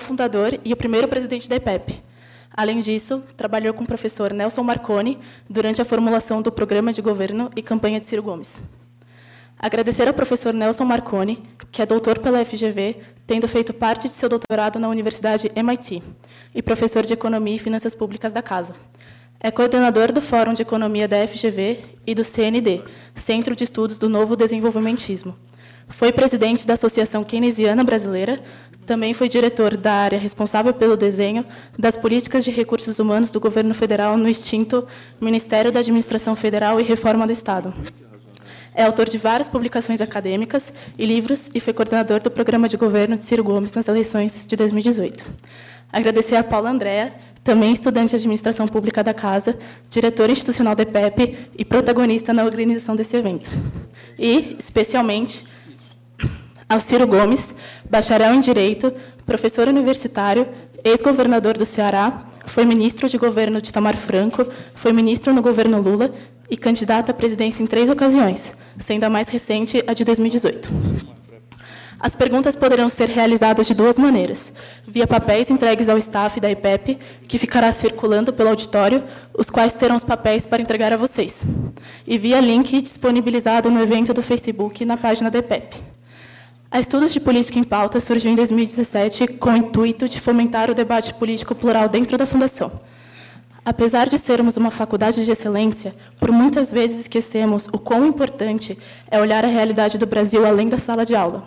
fundador e o primeiro presidente da EPEP. Além disso, trabalhou com o professor Nelson Marconi durante a formulação do programa de governo e campanha de Ciro Gomes. Agradecer ao professor Nelson Marconi, que é doutor pela FGV, tendo feito parte de seu doutorado na Universidade MIT, e professor de Economia e Finanças Públicas da Casa. É coordenador do Fórum de Economia da FGV e do CND, Centro de Estudos do Novo Desenvolvimentismo. Foi presidente da Associação Keynesiana Brasileira, também foi diretor da área responsável pelo desenho das políticas de recursos humanos do governo federal no extinto Ministério da Administração Federal e Reforma do Estado. É autor de várias publicações acadêmicas e livros e foi coordenador do programa de governo de Ciro Gomes nas eleições de 2018. Agradecer a Paula Andréa, também estudante de administração pública da Casa, diretora institucional da EPEP e protagonista na organização desse evento. E, especialmente, ao Ciro Gomes, bacharel em Direito, professor universitário, ex-governador do Ceará, foi ministro de governo de Tamar Franco, foi ministro no governo Lula e candidato à presidência em três ocasiões, sendo a mais recente a de 2018. As perguntas poderão ser realizadas de duas maneiras: via papéis entregues ao staff da IPEP, que ficará circulando pelo auditório, os quais terão os papéis para entregar a vocês, e via link disponibilizado no evento do Facebook na página da IPEP. A Estudos de Política em Pauta surgiu em 2017 com o intuito de fomentar o debate político plural dentro da Fundação. Apesar de sermos uma faculdade de excelência, por muitas vezes esquecemos o quão importante é olhar a realidade do Brasil além da sala de aula.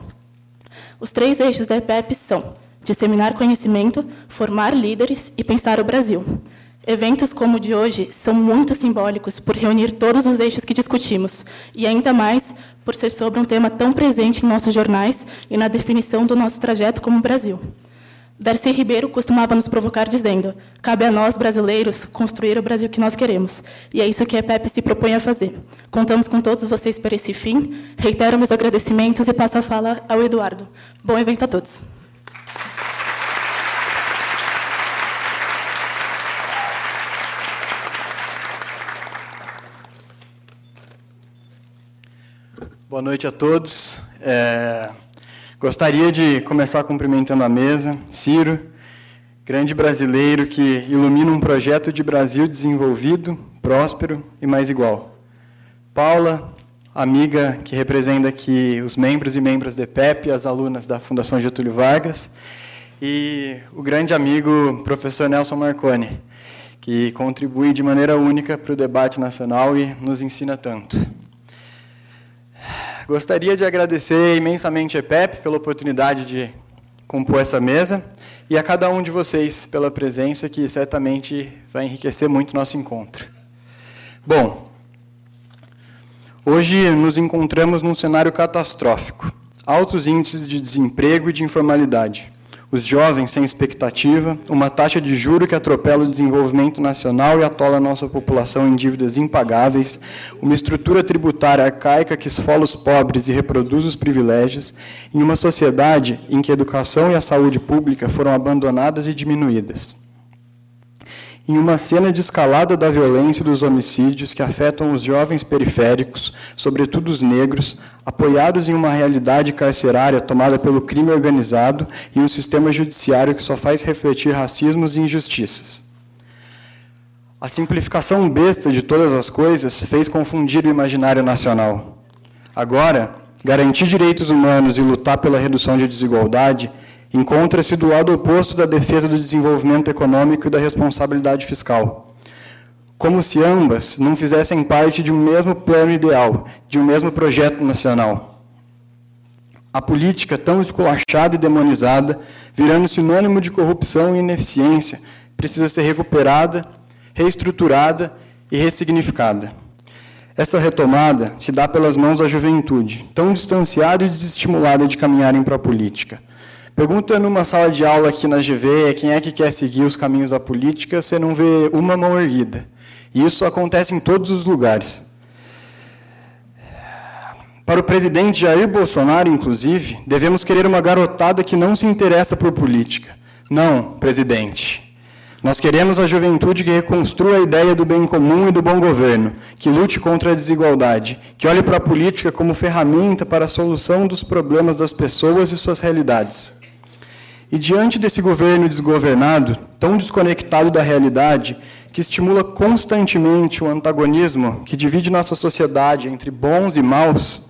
Os três eixos da EPEP são disseminar conhecimento, formar líderes e pensar o Brasil. Eventos como o de hoje são muito simbólicos por reunir todos os eixos que discutimos, e ainda mais por ser sobre um tema tão presente em nossos jornais e na definição do nosso trajeto como Brasil. Darcy Ribeiro costumava nos provocar dizendo: cabe a nós, brasileiros, construir o Brasil que nós queremos. E é isso que a EPEP se propõe a fazer. Contamos com todos vocês para esse fim. Reitero meus agradecimentos e passo a fala ao Eduardo. Bom evento a todos. Boa noite a todos. É... Gostaria de começar cumprimentando a mesa. Ciro, grande brasileiro que ilumina um projeto de Brasil desenvolvido, próspero e mais igual. Paula, amiga que representa aqui os membros e membras da EPEP, as alunas da Fundação Getúlio Vargas, e o grande amigo professor Nelson Marconi, que contribui de maneira única para o debate nacional e nos ensina tanto. Gostaria de agradecer imensamente a EPEP pela oportunidade de compor essa mesa e a cada um de vocês pela presença, que certamente vai enriquecer muito nosso encontro. Bom, hoje nos encontramos num cenário catastrófico. Altos índices de desemprego e de informalidade os jovens sem expectativa, uma taxa de juro que atropela o desenvolvimento nacional e atola nossa população em dívidas impagáveis, uma estrutura tributária arcaica que esfola os pobres e reproduz os privilégios, em uma sociedade em que a educação e a saúde pública foram abandonadas e diminuídas em uma cena de escalada da violência e dos homicídios que afetam os jovens periféricos, sobretudo os negros, apoiados em uma realidade carcerária tomada pelo crime organizado e um sistema judiciário que só faz refletir racismos e injustiças. A simplificação besta de todas as coisas fez confundir o imaginário nacional. Agora, garantir direitos humanos e lutar pela redução de desigualdade encontra-se do lado oposto da defesa do desenvolvimento econômico e da responsabilidade fiscal. Como se ambas não fizessem parte de um mesmo plano ideal, de um mesmo projeto nacional. A política, tão esculachada e demonizada, virando sinônimo de corrupção e ineficiência, precisa ser recuperada, reestruturada e ressignificada. Essa retomada se dá pelas mãos da juventude, tão distanciada e desestimulada de caminharem para a política. Pergunta numa sala de aula aqui na GV quem é que quer seguir os caminhos da política, você não vê uma mão erguida. E isso acontece em todos os lugares. Para o presidente Jair Bolsonaro, inclusive, devemos querer uma garotada que não se interessa por política. Não, presidente. Nós queremos a juventude que reconstrua a ideia do bem comum e do bom governo, que lute contra a desigualdade, que olhe para a política como ferramenta para a solução dos problemas das pessoas e suas realidades. E diante desse governo desgovernado, tão desconectado da realidade, que estimula constantemente o antagonismo que divide nossa sociedade entre bons e maus,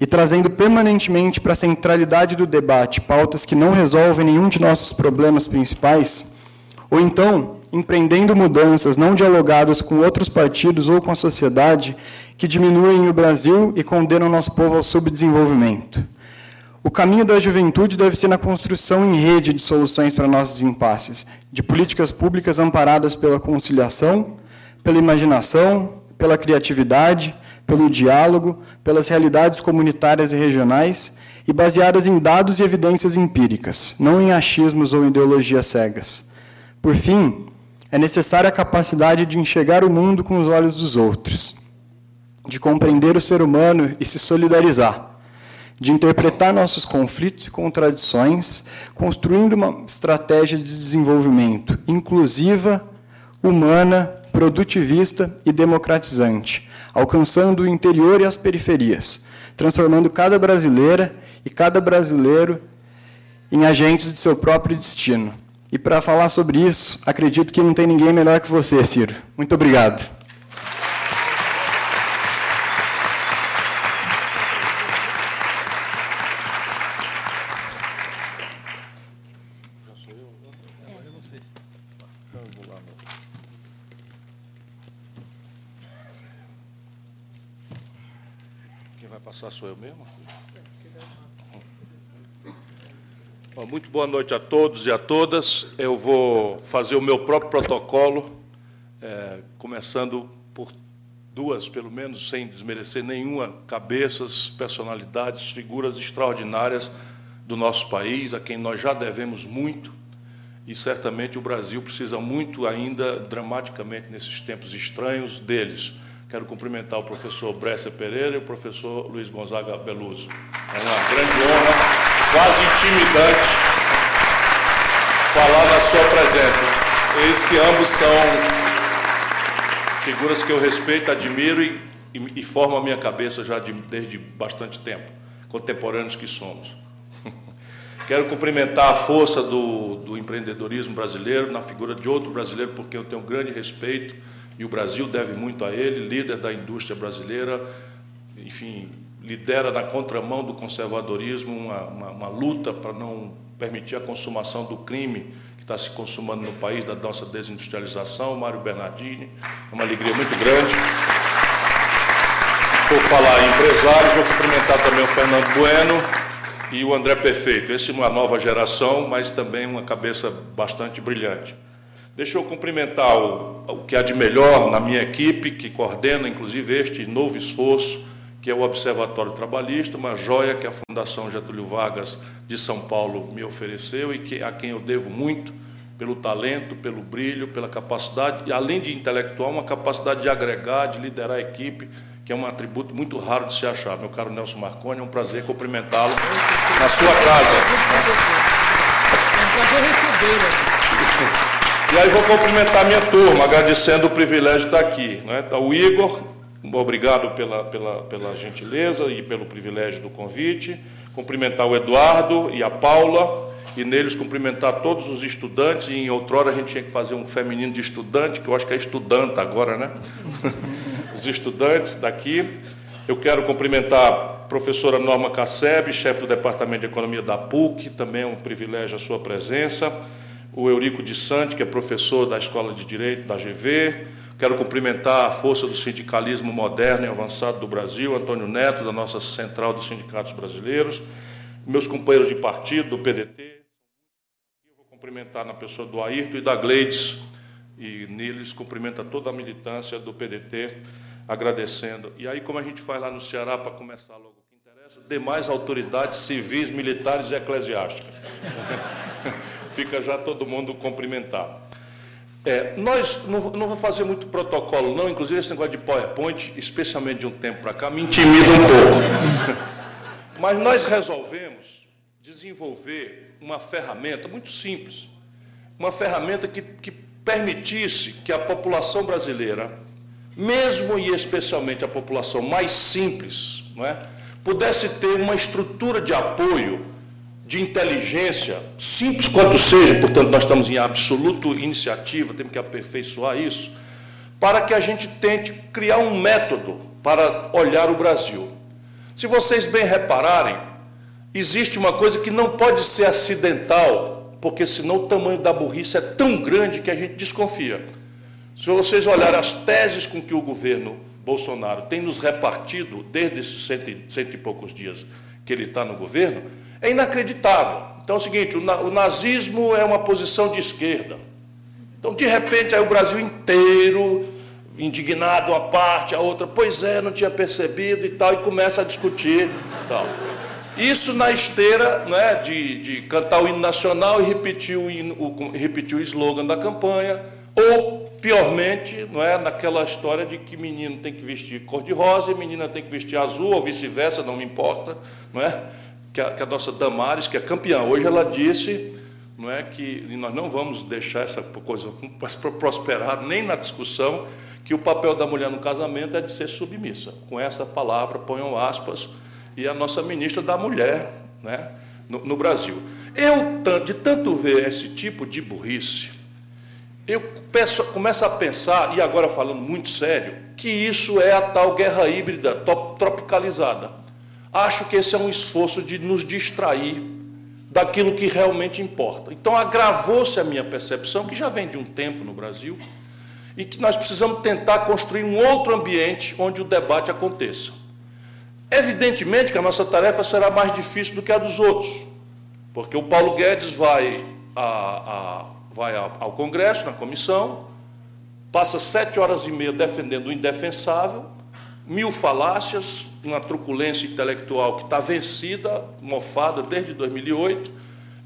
e trazendo permanentemente para a centralidade do debate pautas que não resolvem nenhum de nossos problemas principais, ou então empreendendo mudanças não dialogadas com outros partidos ou com a sociedade que diminuem o Brasil e condenam nosso povo ao subdesenvolvimento. O caminho da juventude deve ser na construção em rede de soluções para nossos impasses, de políticas públicas amparadas pela conciliação, pela imaginação, pela criatividade, pelo diálogo, pelas realidades comunitárias e regionais e baseadas em dados e evidências empíricas, não em achismos ou ideologias cegas. Por fim, é necessária a capacidade de enxergar o mundo com os olhos dos outros, de compreender o ser humano e se solidarizar de interpretar nossos conflitos e contradições, construindo uma estratégia de desenvolvimento inclusiva, humana, produtivista e democratizante, alcançando o interior e as periferias, transformando cada brasileira e cada brasileiro em agentes de seu próprio destino. E para falar sobre isso, acredito que não tem ninguém melhor que você, Ciro. Muito obrigado. Sou eu mesmo? Muito boa noite a todos e a todas. Eu vou fazer o meu próprio protocolo, é, começando por duas, pelo menos, sem desmerecer nenhuma, cabeças, personalidades, figuras extraordinárias do nosso país, a quem nós já devemos muito, e certamente o Brasil precisa muito ainda, dramaticamente, nesses tempos estranhos, deles. Quero cumprimentar o professor Bresser Pereira e o professor Luiz Gonzaga Beluso. É uma grande honra, quase intimidante, falar na sua presença. Eis que ambos são figuras que eu respeito, admiro e, e, e formam a minha cabeça já de, desde bastante tempo, contemporâneos que somos. Quero cumprimentar a força do, do empreendedorismo brasileiro na figura de outro brasileiro, porque eu tenho grande respeito e o Brasil deve muito a ele, líder da indústria brasileira, enfim, lidera na contramão do conservadorismo uma, uma, uma luta para não permitir a consumação do crime que está se consumando no país, da nossa desindustrialização. Mário Bernardini, é uma alegria muito grande. Por falar em empresários, vou cumprimentar também o Fernando Bueno e o André Perfeito. Esse é uma nova geração, mas também uma cabeça bastante brilhante. Deixa eu cumprimentar o, o que há de melhor na minha equipe, que coordena inclusive este novo esforço, que é o Observatório Trabalhista, uma joia que a Fundação Getúlio Vargas de São Paulo me ofereceu e que, a quem eu devo muito pelo talento, pelo brilho, pela capacidade, e além de intelectual, uma capacidade de agregar, de liderar a equipe, que é um atributo muito raro de se achar. Meu caro Nelson Marconi, é um prazer cumprimentá-lo na sua casa. É um prazer recebê-lo. E aí vou cumprimentar minha turma, agradecendo o privilégio de estar aqui. Né? Está o Igor, obrigado pela, pela, pela gentileza e pelo privilégio do convite. Cumprimentar o Eduardo e a Paula, e neles cumprimentar todos os estudantes. E em outrora a gente tinha que fazer um feminino de estudante, que eu acho que é estudante agora, né? os estudantes daqui. Eu quero cumprimentar a professora Norma Casseb, chefe do Departamento de Economia da PUC, também é um privilégio a sua presença o Eurico de Sante, que é professor da Escola de Direito da GV. Quero cumprimentar a força do sindicalismo moderno e avançado do Brasil, Antônio Neto, da nossa Central dos Sindicatos Brasileiros, meus companheiros de partido, do PDT. Eu vou cumprimentar na pessoa do Ayrton e da Gleides, e neles cumprimenta toda a militância do PDT, agradecendo. E aí, como a gente faz lá no Ceará, para começar logo demais autoridades civis, militares e eclesiásticas. fica já todo mundo cumprimentar. É, nós não, não vou fazer muito protocolo, não, inclusive esse negócio de PowerPoint, especialmente de um tempo para cá, me intimida um pouco. Mas nós resolvemos desenvolver uma ferramenta muito simples, uma ferramenta que, que permitisse que a população brasileira, mesmo e especialmente a população mais simples, não é, pudesse ter uma estrutura de apoio de inteligência, simples quanto seja, portanto, nós estamos em absoluto iniciativa, temos que aperfeiçoar isso, para que a gente tente criar um método para olhar o Brasil. Se vocês bem repararem, existe uma coisa que não pode ser acidental, porque senão o tamanho da burrice é tão grande que a gente desconfia. Se vocês olharem as teses com que o governo Bolsonaro tem nos repartido desde esses cento e, cento e poucos dias que ele está no governo, é inacreditável. Então é o seguinte: o, o nazismo é uma posição de esquerda. Então, de repente, aí o Brasil inteiro, indignado uma parte, a outra, pois é, não tinha percebido e tal, e começa a discutir. Tal. Isso na esteira né, de, de cantar o hino nacional e repetir o, hino, o, repetir o slogan da campanha, ou, piormente, não é, naquela história de que menino tem que vestir cor-de-rosa e menina tem que vestir azul, ou vice-versa, não me importa, não é? que a, que a nossa Damares, que é campeã, hoje ela disse não é que nós não vamos deixar essa coisa prosperar nem na discussão que o papel da mulher no casamento é de ser submissa. Com essa palavra, ponham aspas, e a nossa ministra da mulher né, no, no Brasil. Eu, de tanto ver esse tipo de burrice, eu peço, começo a pensar, e agora falando muito sério, que isso é a tal guerra híbrida tropicalizada. Acho que esse é um esforço de nos distrair daquilo que realmente importa. Então, agravou-se a minha percepção, que já vem de um tempo no Brasil, e que nós precisamos tentar construir um outro ambiente onde o debate aconteça. Evidentemente que a nossa tarefa será mais difícil do que a dos outros, porque o Paulo Guedes vai, a, a, vai ao Congresso, na comissão, passa sete horas e meia defendendo o indefensável, mil falácias, uma truculência intelectual que está vencida, mofada desde 2008,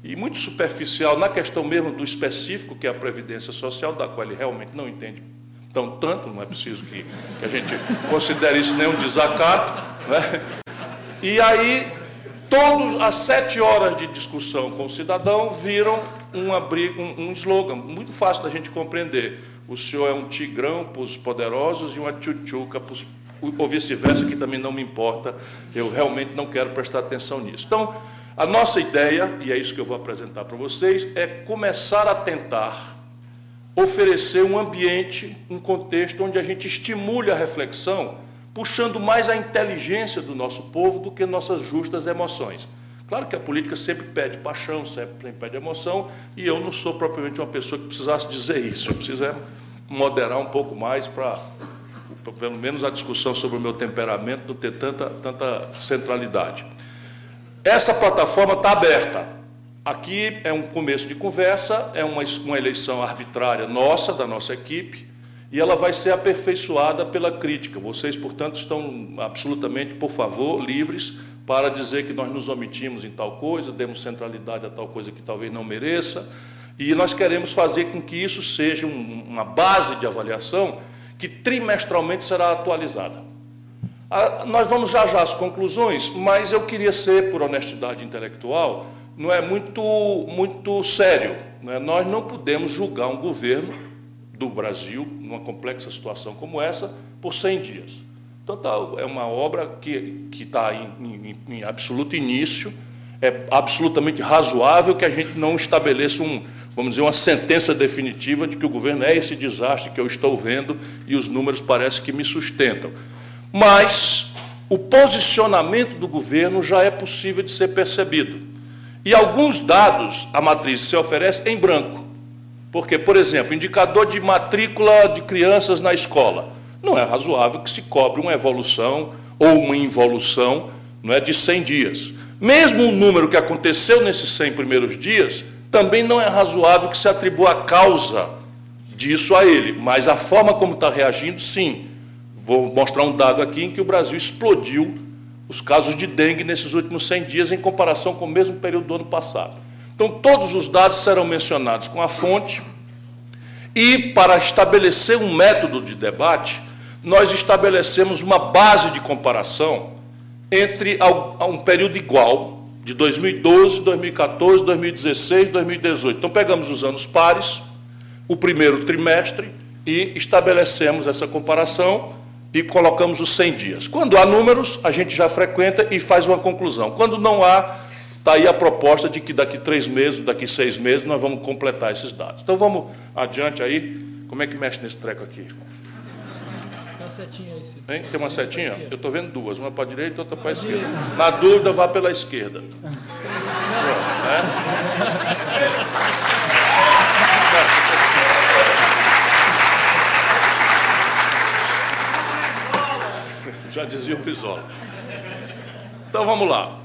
e muito superficial na questão mesmo do específico, que é a Previdência Social, da qual ele realmente não entende tão tanto, não é preciso que, que a gente considere isso nem um desacato. Né? E aí, todas as sete horas de discussão com o cidadão viram briga, um, um slogan muito fácil da gente compreender. O senhor é um tigrão para os poderosos e uma tchutchuca para os ou vice-versa, que também não me importa, eu realmente não quero prestar atenção nisso. Então, a nossa ideia, e é isso que eu vou apresentar para vocês, é começar a tentar oferecer um ambiente, um contexto onde a gente estimule a reflexão, puxando mais a inteligência do nosso povo do que nossas justas emoções. Claro que a política sempre pede paixão, sempre pede emoção, e eu não sou propriamente uma pessoa que precisasse dizer isso. Eu preciso é moderar um pouco mais para pelo menos a discussão sobre o meu temperamento não ter tanta, tanta centralidade. Essa plataforma está aberta. Aqui é um começo de conversa, é uma, uma eleição arbitrária nossa, da nossa equipe, e ela vai ser aperfeiçoada pela crítica. Vocês, portanto, estão absolutamente, por favor, livres para dizer que nós nos omitimos em tal coisa, demos centralidade a tal coisa que talvez não mereça, e nós queremos fazer com que isso seja um, uma base de avaliação que trimestralmente será atualizada. Ah, nós vamos já já às conclusões, mas eu queria ser, por honestidade intelectual, não é muito, muito sério. Não é? Nós não podemos julgar um governo do Brasil, numa complexa situação como essa, por 100 dias. Então, tá, é uma obra que está em, em, em absoluto início, é absolutamente razoável que a gente não estabeleça um, vamos dizer, uma sentença definitiva de que o governo é esse desastre que eu estou vendo e os números parecem que me sustentam. Mas o posicionamento do governo já é possível de ser percebido. E alguns dados a matriz se oferece em branco. Porque, por exemplo, indicador de matrícula de crianças na escola. Não é razoável que se cobre uma evolução ou uma involução não é, de 100 dias. Mesmo o número que aconteceu nesses 100 primeiros dias também não é razoável que se atribua a causa disso a ele, mas a forma como está reagindo, sim. Vou mostrar um dado aqui em que o Brasil explodiu os casos de dengue nesses últimos 100 dias em comparação com o mesmo período do ano passado. Então, todos os dados serão mencionados com a fonte e, para estabelecer um método de debate, nós estabelecemos uma base de comparação entre um período igual, de 2012, 2014, 2016, 2018. Então, pegamos os anos pares, o primeiro trimestre, e estabelecemos essa comparação e colocamos os 100 dias. Quando há números, a gente já frequenta e faz uma conclusão. Quando não há, está aí a proposta de que daqui três meses, daqui seis meses, nós vamos completar esses dados. Então vamos adiante aí. Como é que mexe nesse treco aqui? Tem uma setinha aí. Hein? Tem uma setinha? Eu estou vendo duas, uma para a direita e outra para a esquerda. Na dúvida, vá pela esquerda. Pronto, né? Já dizia o Brizola. Então vamos lá.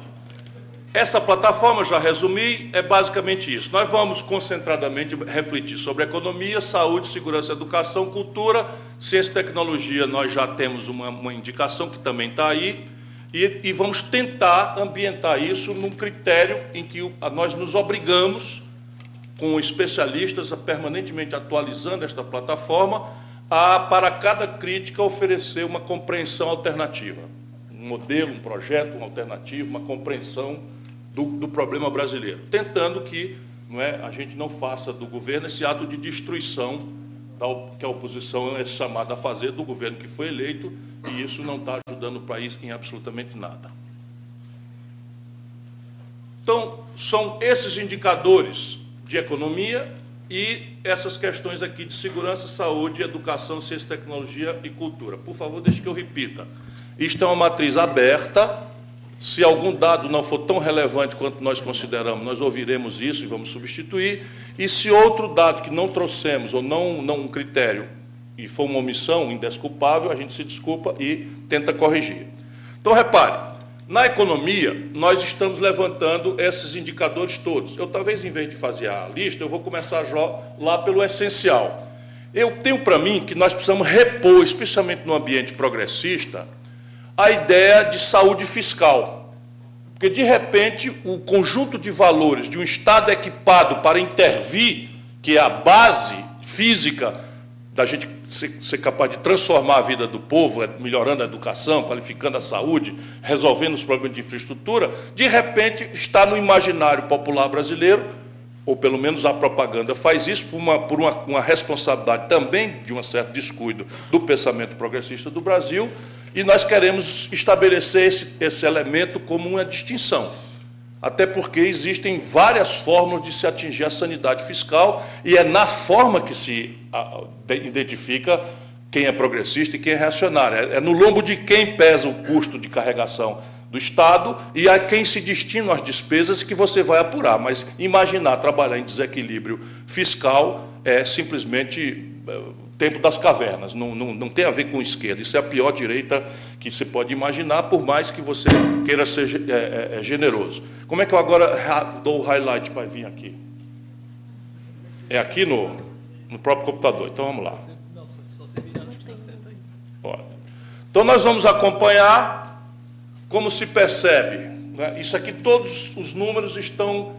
Essa plataforma, já resumi, é basicamente isso. Nós vamos concentradamente refletir sobre economia, saúde, segurança, educação, cultura, ciência e tecnologia. Nós já temos uma, uma indicação que também está aí. E, e, vamos tentar ambientar isso num critério em que nós nos obrigamos, com especialistas, a permanentemente atualizando esta plataforma, a, para cada crítica, oferecer uma compreensão alternativa. Um modelo, um projeto, uma alternativa, uma compreensão do, do problema brasileiro, tentando que não é, a gente não faça do governo esse ato de destruição da, que a oposição é chamada a fazer do governo que foi eleito, e isso não está ajudando o país em absolutamente nada. Então, são esses indicadores de economia e essas questões aqui de segurança, saúde, educação, ciência, tecnologia e cultura. Por favor, deixe que eu repita. Isto é uma matriz aberta, se algum dado não for tão relevante quanto nós consideramos, nós ouviremos isso e vamos substituir. E se outro dado que não trouxemos ou não, não um critério e for uma omissão indesculpável, a gente se desculpa e tenta corrigir. Então, repare, na economia, nós estamos levantando esses indicadores todos. Eu, talvez, em vez de fazer a lista, eu vou começar lá pelo essencial. Eu tenho para mim que nós precisamos repor, especialmente no ambiente progressista, a ideia de saúde fiscal. Porque, de repente, o conjunto de valores de um Estado equipado para intervir, que é a base física da gente ser, capaz de transformar a vida do povo, é, melhorando a educação, qualificando a saúde, resolvendo os problemas de infraestrutura, de repente está no imaginário popular brasileiro, ou pelo menos a propaganda faz isso por uma, por uma, uma responsabilidade também de um certo descuido do pensamento progressista do Brasil, e nós queremos estabelecer esse, esse elemento como uma distinção. Até porque existem várias formas de se atingir a sanidade fiscal e é na forma que se identifica quem é progressista e quem é reacionário. É, é no lombo de quem pesa o custo de carregação do Estado e a quem se destinam as despesas que você vai apurar. Mas imaginar trabalhar em desequilíbrio fiscal é simplesmente é, tempo das cavernas, não, não, não tem a ver com esquerda. Isso é a pior direita que se pode imaginar, por mais que você queira ser é, é, é generoso. Como é que eu agora dou o highlight para vir aqui? É aqui no, no próprio computador. Então vamos lá. Então nós vamos acompanhar como se percebe. Né? Isso aqui, todos os números estão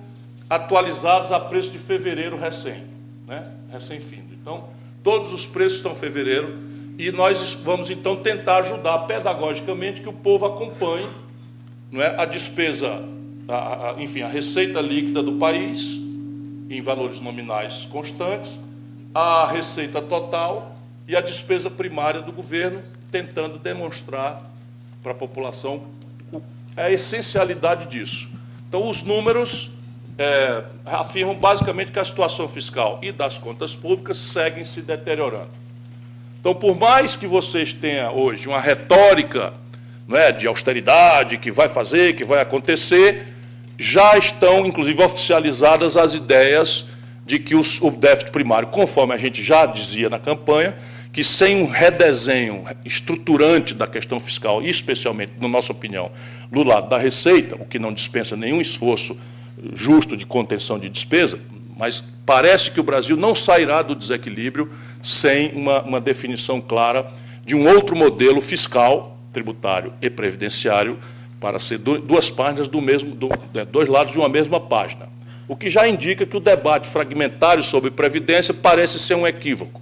atualizados a preço de fevereiro recém, né? recém-findo. Então, Todos os preços estão em fevereiro e nós vamos então tentar ajudar pedagogicamente que o povo acompanhe não é, a despesa, a, a, enfim, a receita líquida do país em valores nominais constantes, a receita total e a despesa primária do governo, tentando demonstrar para a população a essencialidade disso. Então, os números é, afirmam basicamente que a situação fiscal e das contas públicas seguem se deteriorando. Então, por mais que vocês tenham hoje uma retórica não é, de austeridade, que vai fazer, que vai acontecer, já estão, inclusive, oficializadas as ideias de que o déficit primário, conforme a gente já dizia na campanha, que sem um redesenho estruturante da questão fiscal, especialmente, na nossa opinião, do lado da receita, o que não dispensa nenhum esforço justo de contenção de despesa, mas parece que o Brasil não sairá do desequilíbrio sem uma, uma definição clara de um outro modelo fiscal, tributário e previdenciário, para ser duas páginas do mesmo, do, né, dois lados de uma mesma página. O que já indica que o debate fragmentário sobre previdência parece ser um equívoco.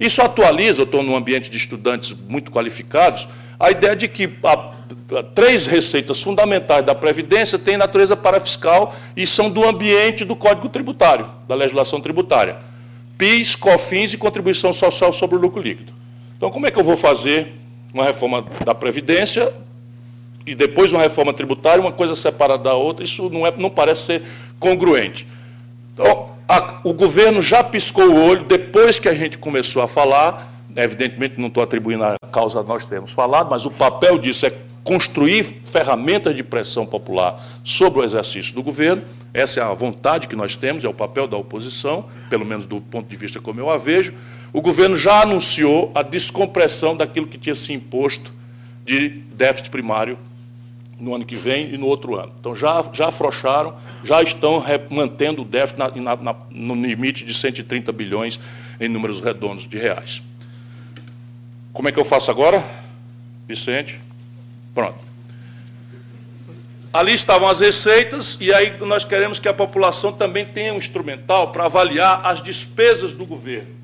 Isso atualiza, eu estou num ambiente de estudantes muito qualificados, a ideia de que a três receitas fundamentais da Previdência têm natureza parafiscal e são do ambiente do Código Tributário, da legislação tributária. PIS, COFINS e contribuição social sobre o lucro líquido. Então, como é que eu vou fazer uma reforma da Previdência e depois uma reforma tributária, uma coisa separada da outra, isso não, é, não parece ser congruente. Então, a, o governo já piscou o olho depois que a gente começou a falar, evidentemente não estou atribuindo a causa nós temos falado, mas o papel disso é construir ferramentas de pressão popular sobre o exercício do governo. Essa é a vontade que nós temos, é o papel da oposição, pelo menos do ponto de vista como eu a vejo. O governo já anunciou a descompressão daquilo que tinha se imposto de déficit primário no ano que vem e no outro ano. Então, já, já afrouxaram, já estão mantendo o déficit na, na, no limite de 130 bilhões em números redondos de reais. Como é que eu faço agora, Vicente? Pronto. Ali estavam as receitas, e aí nós queremos que a população também tenha um instrumental para avaliar as despesas do governo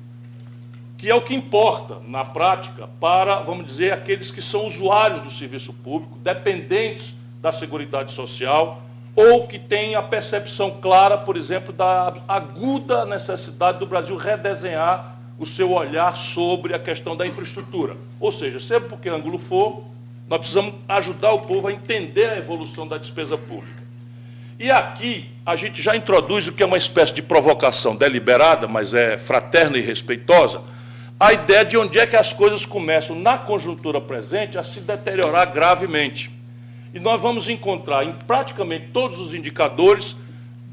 que é o que importa na prática para, vamos dizer, aqueles que são usuários do serviço público, dependentes da Seguridade Social, ou que têm a percepção clara, por exemplo, da aguda necessidade do Brasil redesenhar o seu olhar sobre a questão da infraestrutura. Ou seja, sempre por que ângulo for, nós precisamos ajudar o povo a entender a evolução da despesa pública. E aqui a gente já introduz o que é uma espécie de provocação deliberada, mas é fraterna e respeitosa, a ideia de onde é que as coisas começam, na conjuntura presente, a se deteriorar gravemente. E nós vamos encontrar em praticamente todos os indicadores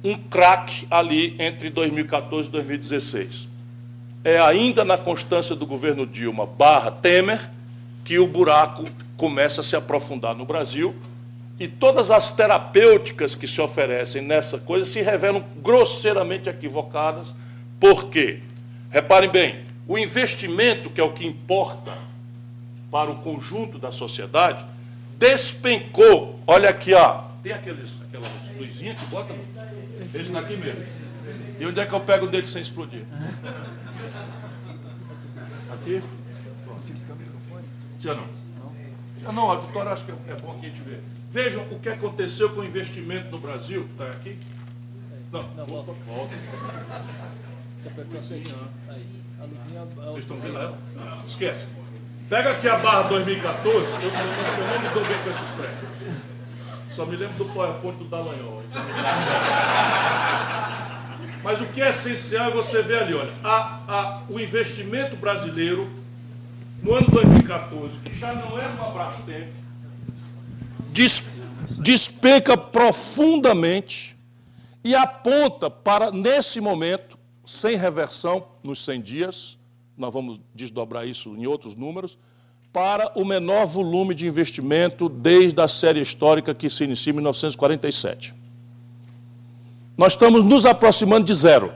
um craque ali entre 2014 e 2016. É ainda na constância do governo Dilma barra Temer que o buraco começa a se aprofundar no Brasil e todas as terapêuticas que se oferecem nessa coisa se revelam grosseiramente equivocadas. Por quê? Reparem bem, o investimento, que é o que importa para o conjunto da sociedade, despencou. Olha aqui, ó. Tem aqueles, aquelas luzinhas que bota? Esse daqui mesmo. E onde é que eu pego dele sem explodir? Aqui? Já não. Já não, auditório acho que é, é bom que a gente ver. Vejam o que aconteceu com o investimento no Brasil. Está aqui? Não, não volta. volta. Você apertou assim, Aí. Vocês estão vendo ela? Esquece. Pega aqui a barra 2014, eu, eu, não me dou bem com esses prédios. Só me lembro do PowerPoint do Dallagnol. Mas o que é essencial é você ver ali, olha, a, a, o investimento brasileiro no ano 2014, que já não era uma Brastemp, des, despenca profundamente e aponta para, nesse momento, sem reversão nos 100 dias, nós vamos desdobrar isso em outros números, para o menor volume de investimento desde a série histórica que se inicia em 1947. Nós estamos nos aproximando de zero,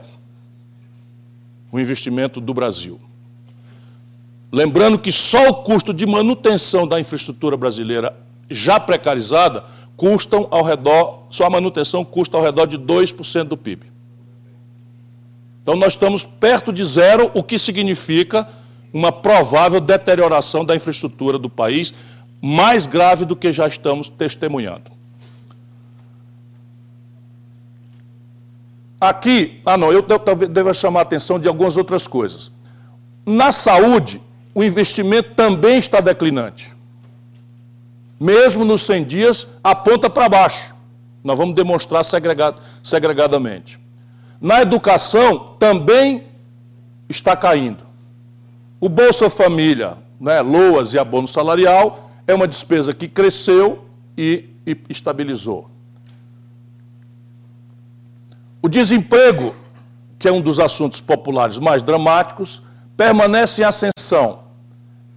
o investimento do Brasil. Lembrando que só o custo de manutenção da infraestrutura brasileira já precarizada custam ao redor, só a manutenção custa ao redor de 2% do PIB. Então, nós estamos perto de zero, o que significa uma provável deterioração da infraestrutura do país, mais grave do que já estamos testemunhando. Aqui, ah não, eu deva chamar a atenção de algumas outras coisas. Na saúde, o investimento também está declinante. Mesmo nos 100 dias, aponta para baixo. Nós vamos demonstrar segregado, segregadamente. Na educação também está caindo. O Bolsa Família, né, LOAS e abono salarial, é uma despesa que cresceu e, e estabilizou. O desemprego, que é um dos assuntos populares mais dramáticos, permanece em ascensão.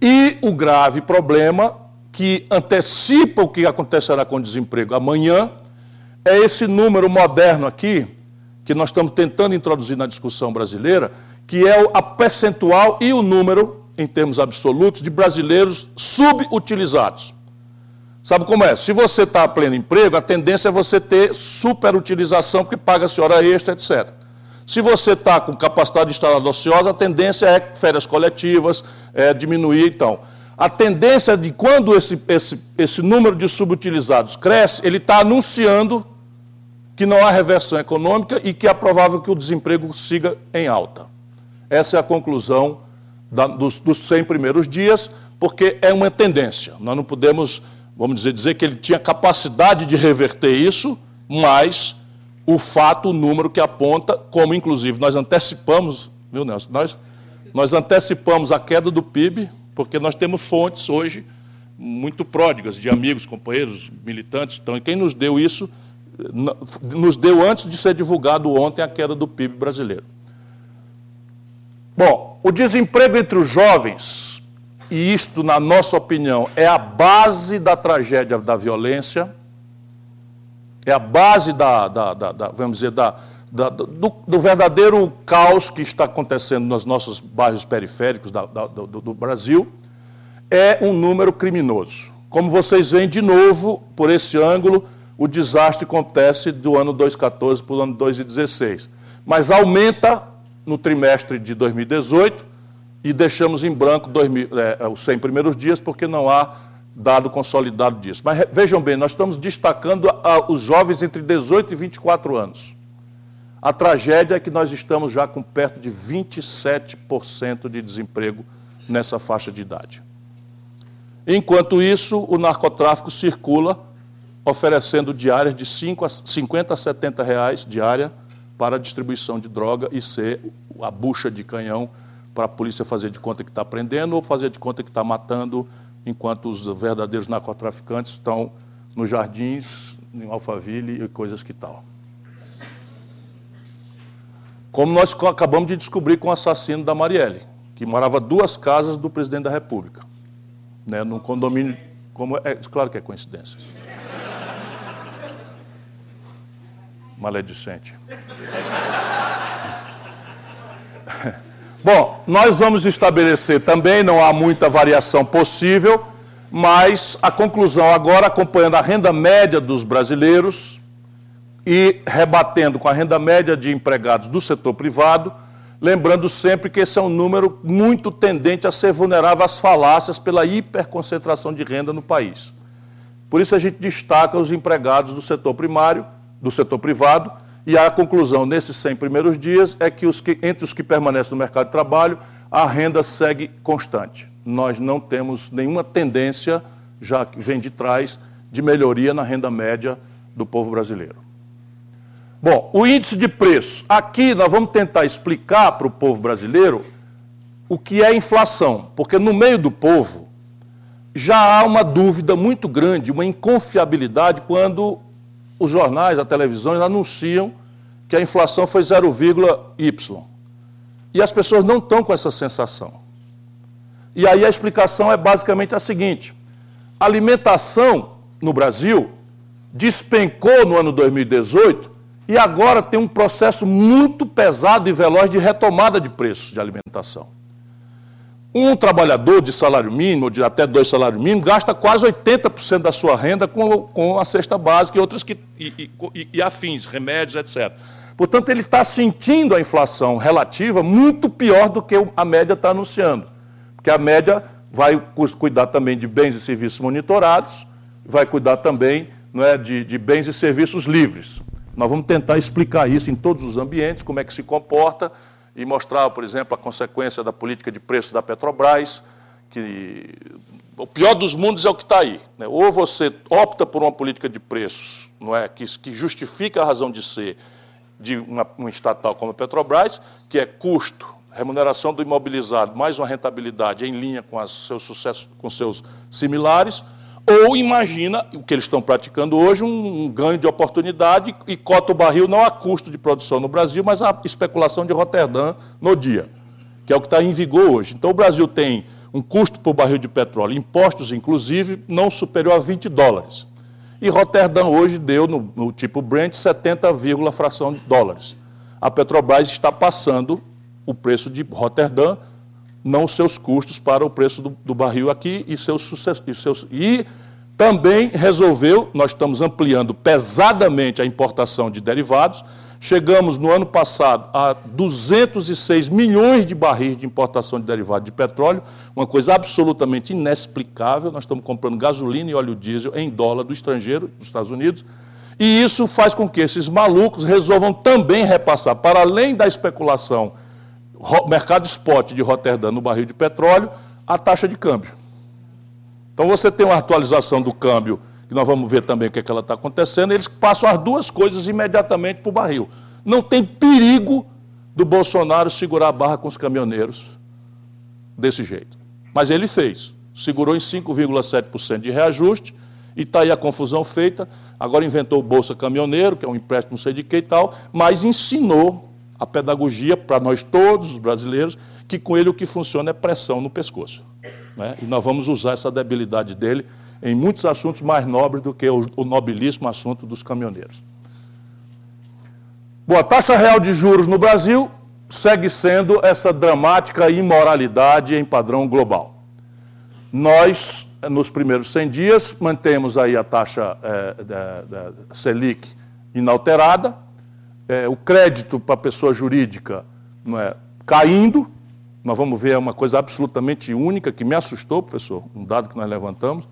E o grave problema, que antecipa o que acontecerá com o desemprego amanhã, é esse número moderno aqui, que nós estamos tentando introduzir na discussão brasileira, que é a percentual e o número, em termos absolutos, de brasileiros subutilizados. Sabe como é? Se você está a pleno emprego, a tendência é você ter superutilização, porque paga-se hora extra, etc. Se você está com capacidade instalada ociosa, a tendência é férias coletivas, é diminuir, então. A tendência de quando esse, esse, esse número de subutilizados cresce, ele está anunciando que não há reversão econômica e que é provável que o desemprego siga em alta. Essa é a conclusão da, dos, dos 100 primeiros dias, porque é uma tendência. Nós não podemos vamos dizer, dizer que ele tinha capacidade de reverter isso, mas o fato, o número que aponta, como inclusive nós antecipamos, viu, Nelson? Nós, nós antecipamos a queda do PIB, porque nós temos fontes hoje muito pródigas de amigos, companheiros, militantes. Então, quem nos deu isso, nos deu antes de ser divulgado ontem a queda do PIB brasileiro. Bom, o desemprego entre os jovens, e isto, na nossa opinião, é a base da tragédia da violência, é a base da, da, da, da vamos dizer, da, do, do, verdadeiro caos que está acontecendo nos nossos bairros periféricos do, do Brasil, é um número criminoso. Como vocês veem de novo, por esse ângulo, o desastre acontece do ano 2014 para o ano 2016. Mas aumenta no trimestre de 2018 e deixamos em branco 2000, é, os 100 primeiros dias porque não há dado consolidado disso. Mas vejam bem, nós estamos destacando a, os jovens entre 18 e 24 anos. A tragédia é que nós estamos já com perto de 27% de desemprego nessa faixa de idade. Enquanto isso, o narcotráfico circula oferecendo diárias de 5 a 50 a 70 reais diária para distribuição de droga e ser a bucha de canhão para a polícia fazer de conta que está prendendo ou fazer de conta que está matando, enquanto os verdadeiros narcotraficantes estão nos jardins, em Alphaville e coisas que tal. Como nós acabamos de descobrir com o assassino da Marielle, que morava duas casas do presidente da República, né, num condomínio. Como é, claro que é coincidência. Maledicente. Bom, nós vamos estabelecer também, não há muita variação possível, mas a conclusão agora, acompanhando a renda média dos brasileiros e rebatendo com a renda média de empregados do setor privado, lembrando sempre que esse é um número muito tendente a ser vulnerável às falácias pela hiperconcentração de renda no país. Por isso a gente destaca os empregados do setor primário, do setor privado, e a conclusão nesses 100 primeiros dias é que, os que entre os que permanecem no mercado de trabalho, a renda segue constante. Nós não temos nenhuma tendência, já que vem de trás, de melhoria na renda média do povo brasileiro. Bom, o índice de preço. Aqui nós vamos tentar explicar para o povo brasileiro o que é inflação, porque no meio do povo já há uma dúvida muito grande, uma inconfiabilidade quando os jornais, a televisão anunciam que a inflação foi 0,y. E as pessoas não estão com essa sensação. E aí a explicação é basicamente a seguinte: alimentação no Brasil despencou no ano 2018 e agora tem um processo muito pesado e veloz de retomada de preços de alimentação. Um trabalhador de salário mínimo, de até dois salários mínimos, gasta quase 80% da sua renda com, com a cesta básica e outros que, e, e, e afins, remédios, etc. Portanto, ele está sentindo a inflação relativa muito pior do que a média está anunciando. Porque a média vai cuidar também de bens e serviços monitorados, vai cuidar também não é, de, de bens e serviços livres. Nós vamos tentar explicar isso em todos os ambientes, como é que se comporta, e mostrar, por exemplo, a consequência da política de preço da Petrobras, que o pior dos mundos é o que está aí. Né? Ou você opta por uma política de preços não é, que, que justifica a razão de ser de uma, uma estatal como a Petrobras, que é custo, remuneração do imobilizado, mais uma rentabilidade em linha com os seus sucessos, com seus similares, ou imagina o que eles estão praticando hoje, um, ganho de oportunidade e cota o barril não a custo de produção no Brasil, mas a especulação de Roterdã no dia, que é o que está em vigor hoje. Então o Brasil tem um custo por barril de petróleo, impostos inclusive, não superior a 20 dólares. E Roterdã hoje deu, no, no tipo Brent, 70, fração de dólares. A Petrobras está passando o preço de Roterdã não seus custos para o preço do, do barril aqui e seus, e seus e também resolveu, nós estamos ampliando pesadamente a importação de derivados. Chegamos no ano passado a 206 milhões de barris de importação de derivado de petróleo, uma coisa absolutamente inexplicável. Nós estamos comprando gasolina e óleo diesel em dólar do estrangeiro, dos Estados Unidos, e isso faz com que esses malucos resolvam também repassar, para além da especulação mercado spot de Roterdã no barril de petróleo, a taxa de câmbio. Então você tem uma atualização do câmbio, que nós vamos ver também o que, é que ela está acontecendo, eles passam as duas coisas imediatamente para o barril. Não tem perigo do Bolsonaro segurar a barra com os caminhoneiros desse jeito. Mas ele fez. Segurou em 5,7% de reajuste e está aí a confusão feita. Agora inventou o Bolsa Caminhoneiro, que é um empréstimo não sei de que e tal, mas ensinou a pedagogia para nós todos, os brasileiros, que com ele o que funciona é pressão no pescoço. Né? E nós vamos usar essa debilidade dele em muitos assuntos mais nobres do que o, o nobilíssimo assunto dos caminhoneiros. Bom, a taxa real de juros no Brasil segue sendo essa dramática imoralidade em padrão global. Nós, nos primeiros 100 dias, mantemos aí a taxa é, da, da Selic inalterada, é, o crédito para a pessoa jurídica não é, caindo, nós vamos ver uma coisa absolutamente única que me assustou, professor, um dado que nós levantamos,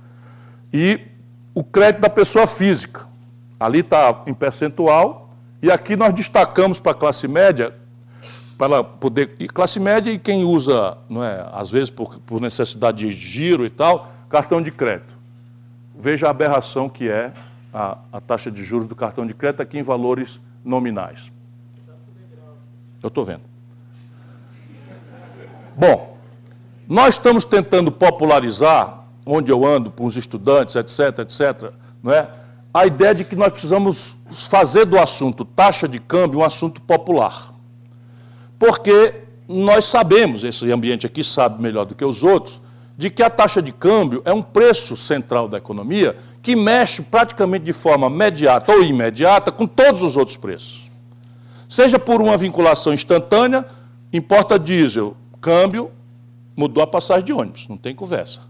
e o crédito da pessoa física. Ali está em percentual, e aqui nós destacamos para a classe média, para poder. E classe média e quem usa, não é, às vezes por, por necessidade de giro e tal, cartão de crédito. Veja a aberração que é a, a taxa de juros do cartão de crédito aqui em valores nominais. Eu estou vendo. Bom, nós estamos tentando popularizar, onde eu ando, com os estudantes, etc., etc., não é? a ideia de que nós precisamos fazer do assunto taxa de câmbio um assunto popular. Porque nós sabemos, esse ambiente aqui sabe melhor do que os outros, de que a taxa de câmbio é um preço central da economia que mexe praticamente de forma imediata ou imediata com todos os outros preços. Seja por uma vinculação instantânea, importa diesel, câmbio, mudou a passagem de ônibus, não tem conversa.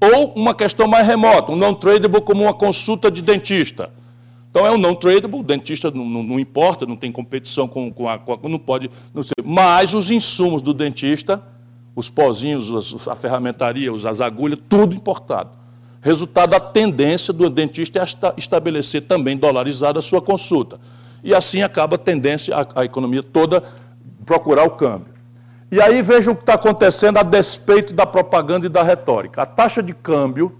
Ou uma questão mais remota, um non-tradable como uma consulta de dentista. Então é um non-tradable, o dentista não, não, não, importa, não tem competição com, com, a, com a, não pode, não sei. Mas os insumos do dentista, os pozinhos, a ferramentaria, as agulhas, tudo importado. Resultado, a tendência do dentista é estabelecer também dolarizada a sua consulta. E assim acaba a tendência, a, a economia toda, procurar o câmbio. E aí vejam o que está acontecendo a despeito da propaganda e da retórica. A taxa de câmbio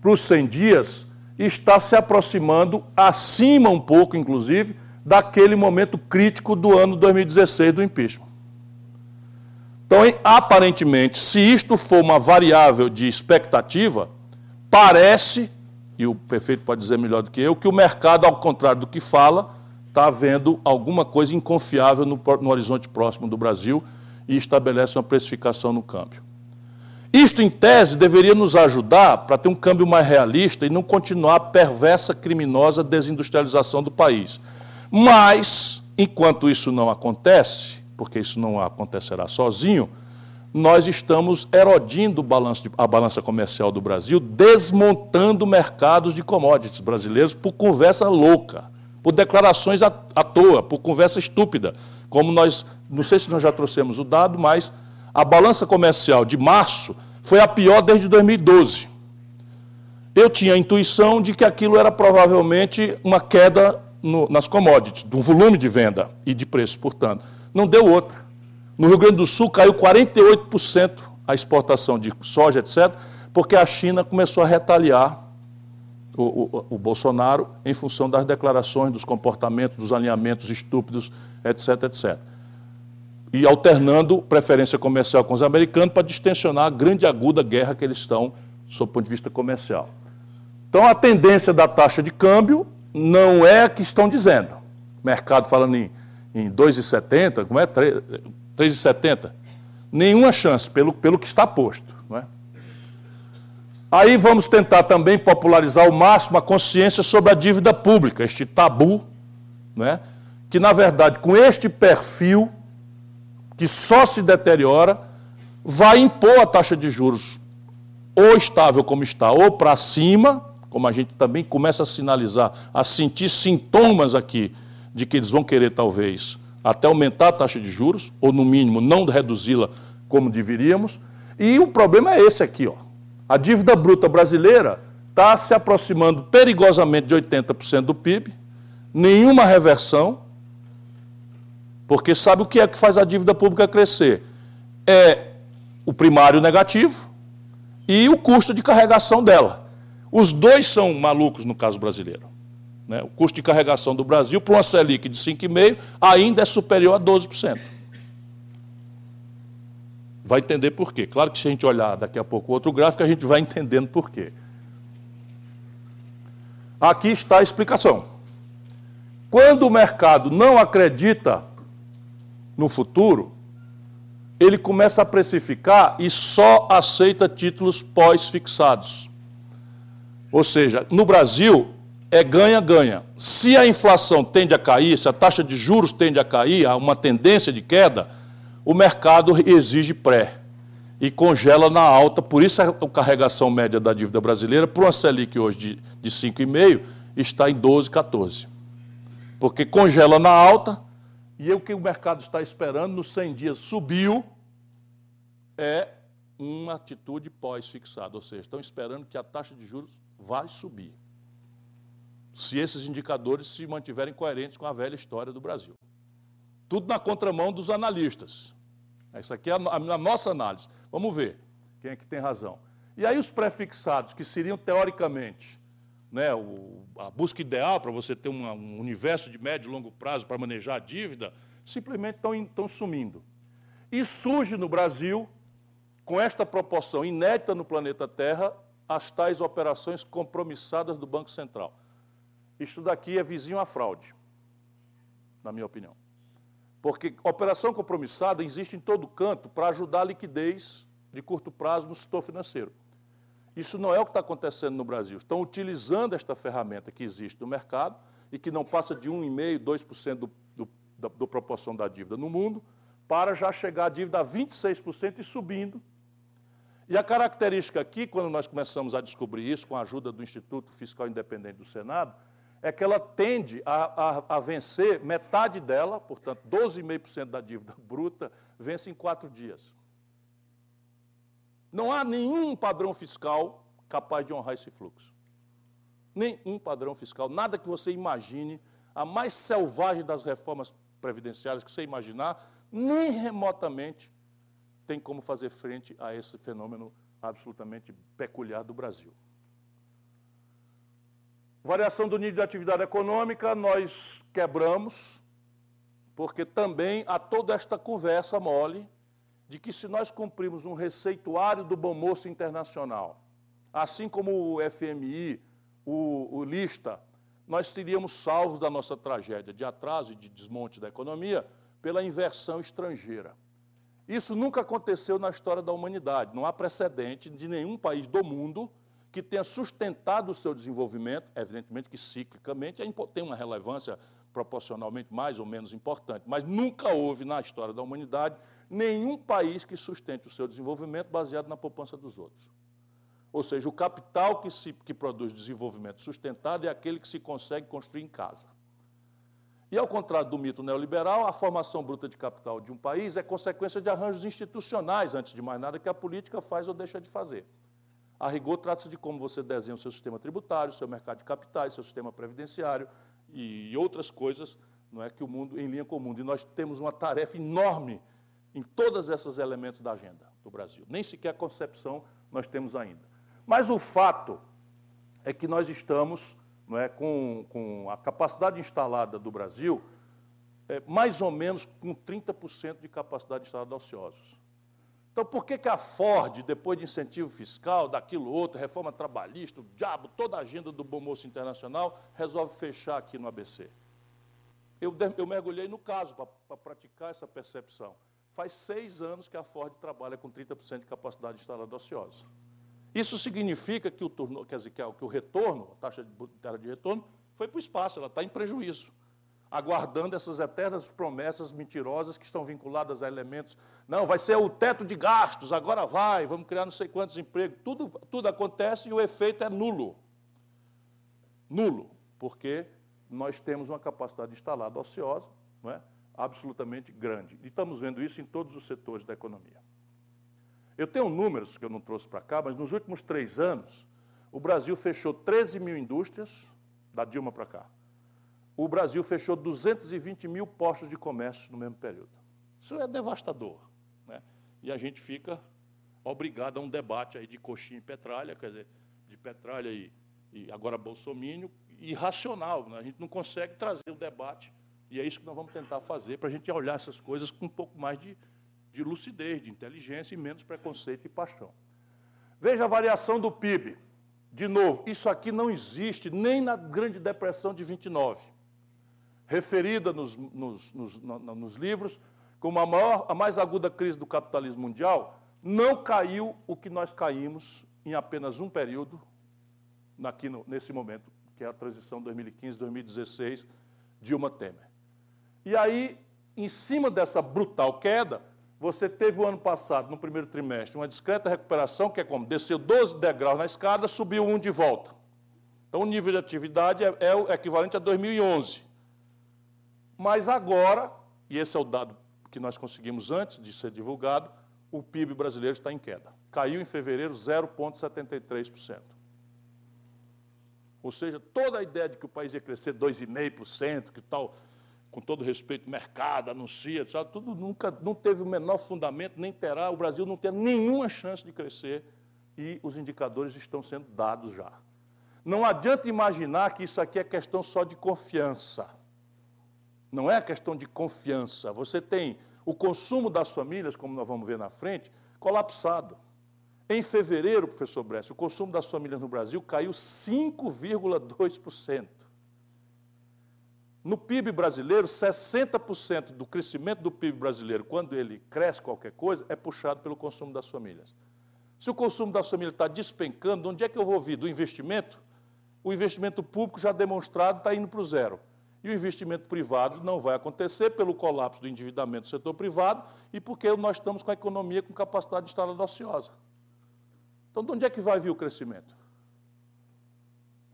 para os 100 dias está se aproximando, acima um pouco, inclusive, daquele momento crítico do ano 2016 do impeachment. Então, aparentemente, se isto for uma variável de expectativa, Parece, e o prefeito pode dizer melhor do que eu, que o mercado, ao contrário do que fala, está vendo alguma coisa inconfiável no, no horizonte próximo do Brasil e estabelece uma precificação no câmbio. Isto, em tese, deveria nos ajudar para ter um câmbio mais realista e não continuar a perversa, criminosa desindustrialização do país. Mas, enquanto isso não acontece, porque isso não acontecerá sozinho, nós estamos erodindo a balança comercial do Brasil, desmontando mercados de commodities brasileiros por conversa louca, por declarações à, toa, por conversa estúpida. Como nós, não sei se nós já trouxemos o dado, mas a balança comercial de março foi a pior desde 2012. Eu tinha a intuição de que aquilo era provavelmente uma queda no, nas commodities, do volume de venda e de preço, portanto. Não deu outra. No Rio Grande do Sul caiu 48% a exportação de soja, etc., porque a China começou a retaliar o, o, o, Bolsonaro em função das declarações, dos comportamentos, dos alinhamentos estúpidos, etc., etc. E alternando preferência comercial com os americanos para distensionar a grande aguda guerra que eles estão, sob o ponto de vista comercial. Então, a tendência da taxa de câmbio não é a que estão dizendo. O mercado falando em, em 2,70, como é? 3,70. Nenhuma chance, pelo, pelo que está posto. Não é? Aí vamos tentar também popularizar ao máximo a consciência sobre a dívida pública, este tabu, não é? que na verdade, com este perfil, que só se deteriora, vai impor a taxa de juros ou estável como está, ou para cima, como a gente também começa a sinalizar, a sentir sintomas aqui de que eles vão querer talvez até aumentar a taxa de juros, ou no mínimo não reduzi-la como deveríamos. E o problema é esse aqui, ó. A dívida bruta brasileira está se aproximando perigosamente de 80% do PIB, nenhuma reversão, porque sabe o que é que faz a dívida pública crescer? É o primário negativo e o custo de carregação dela. Os dois são malucos no caso brasileiro. Né? O custo de carregação do Brasil para uma Selic de 5,5% ainda é superior a 12%. Vai entender por quê. Claro que se a gente olhar daqui a pouco outro gráfico, a gente vai entendendo por quê. Aqui está a explicação. Quando o mercado não acredita no futuro, ele começa a precificar e só aceita títulos pós-fixados. Ou seja, no Brasil, é ganha-ganha. Se a inflação tende a cair, se a taxa de juros tende a cair, há uma tendência de queda, o mercado exige pré e congela na alta. Por isso a carregação média da dívida brasileira, para uma Selic hoje de, de 5,5, está em 12, 14. Porque congela na alta e o que o mercado está esperando nos 100 dias subiu é uma atitude pós-fixada, ou seja, estão esperando que a taxa de juros vai subir se esses indicadores se mantiverem coerentes com a velha história do Brasil. Tudo na contramão dos analistas. Essa aqui é a, nossa análise. Vamos ver quem é que tem razão. E aí os prefixados, que seriam teoricamente né, o, a busca ideal para você ter uma, um universo de médio e longo prazo para manejar a dívida, simplesmente estão sumindo. E surge no Brasil, com esta proporção inédita no planeta Terra, as tais operações compromissadas do Banco Central. Isto daqui é vizinho à fraude, na minha opinião. Porque operação compromissada existe em todo canto para ajudar a liquidez de curto prazo no setor financeiro. Isso não é o que está acontecendo no Brasil. Estão utilizando esta ferramenta que existe no mercado e que não passa de 1,5%, 2% do, do, da do proporção da dívida no mundo, para já chegar a dívida a 26% e subindo. E a característica aqui, quando nós começamos a descobrir isso com a ajuda do Instituto Fiscal Independente do Senado, é que ela tende a, a, a vencer metade dela, portanto, 12,5% da dívida bruta, vence em quatro dias. Não há nenhum padrão fiscal capaz de honrar esse fluxo. Nenhum padrão fiscal, nada que você imagine, a mais selvagem das reformas previdenciárias que você imaginar, nem remotamente tem como fazer frente a esse fenômeno absolutamente peculiar do Brasil. Variação do nível de atividade econômica, nós quebramos, porque também há toda esta conversa mole de que se nós cumprirmos um receituário do Bom Moço Internacional, assim como o FMI, o, o Lista, nós seríamos salvos da nossa tragédia de atraso e de desmonte da economia pela inversão estrangeira. Isso nunca aconteceu na história da humanidade. Não há precedente de nenhum país do mundo que tenha sustentado o seu desenvolvimento, evidentemente que ciclicamente tem uma relevância proporcionalmente mais ou menos importante, mas nunca houve na história da humanidade nenhum país que sustente o seu desenvolvimento baseado na poupança dos outros. Ou seja, o capital que, se, que produz desenvolvimento sustentado é aquele que se consegue construir em casa. E ao contrário do mito neoliberal, a formação bruta de capital de um país é consequência de arranjos institucionais, antes de mais nada, que a política faz ou deixa de fazer. A rigor, trata-se de como você desenha o seu sistema tributário, seu mercado de capitais, seu sistema previdenciário e outras coisas não é, que o mundo, em linha com o mundo. E nós temos uma tarefa enorme em todos esses elementos da agenda do Brasil. Nem sequer a concepção nós temos ainda. Mas o fato é que nós estamos não é, com, com a capacidade instalada do Brasil é, mais ou menos com 30% de capacidade instalada ociosos. Então, por que, que a Ford, depois de incentivo fiscal, daquilo outro, reforma trabalhista, o diabo, toda a agenda do Bom Moço Internacional, resolve fechar aqui no ABC? Eu, eu mergulhei no caso para praticar essa percepção. Faz seis anos que a Ford trabalha com 30% de capacidade instalada ociosa. Isso significa que o, turno, quer dizer, que o retorno, a taxa de, de retorno, foi para o espaço, ela está em prejuízo aguardando essas eternas promessas mentirosas que estão vinculadas a elementos. Não, vai ser o teto de gastos, agora vai, vamos criar não sei quantos empregos. Tudo, tudo acontece e o efeito é nulo. Nulo, porque nós temos uma capacidade instalada ociosa não é? absolutamente grande. E estamos vendo isso em todos os setores da economia. Eu tenho números que eu não trouxe para cá, mas nos últimos três anos, o Brasil fechou 13 mil indústrias, da Dilma para cá o Brasil fechou 220 mil postos de comércio no mesmo período. Isso é devastador. Né? E a gente fica obrigado a um debate aí de coxinha e petralha, quer dizer, de petralha e, e agora bolsomínio, irracional. Né? A gente não consegue trazer o debate, e é isso que nós vamos tentar fazer, para a gente olhar essas coisas com um pouco mais de, de lucidez, de inteligência e menos preconceito e paixão. Veja a variação do PIB. De novo, isso aqui não existe nem na Grande Depressão de 29, referida nos, nos, nos, nos livros como a, maior, a mais aguda crise do capitalismo mundial, não caiu o que nós caímos em apenas um período, aqui no, nesse momento, que é a transição 2015-2016, Dilma Temer. E aí, em cima dessa brutal queda, você teve o ano passado, no primeiro trimestre, uma discreta recuperação, que é como? Desceu 12 degraus na escada, subiu um de volta. Então, o nível de atividade é, é equivalente a 2011. Mas agora, e esse é o dado que nós conseguimos antes de ser divulgado, o PIB brasileiro está em queda. Caiu em fevereiro 0,73%. Ou seja, toda a ideia de que o país ia crescer 2,5%, que tal com todo respeito, mercado, anuncia, sabe, tudo nunca não teve o menor fundamento, nem terá. O Brasil não tem nenhuma chance de crescer e os indicadores estão sendo dados já. Não adianta imaginar que isso aqui é questão só de confiança. Não é questão de confiança. Você tem o consumo das famílias, como nós vamos ver na frente, colapsado. Em fevereiro, professor Brescia, o consumo das famílias no Brasil caiu 5,2%. No PIB brasileiro, 60% do crescimento do PIB brasileiro, quando ele cresce qualquer coisa, é puxado pelo consumo das famílias. Se o consumo das famílias está despencando, onde é que eu vou ouvir? Do investimento? O investimento público já demonstrado está indo para o zero. E o investimento privado não vai acontecer pelo colapso do endividamento do setor privado e porque nós estamos com a economia com capacidade de instalada ociosa. Então, de onde é que vai vir o crescimento?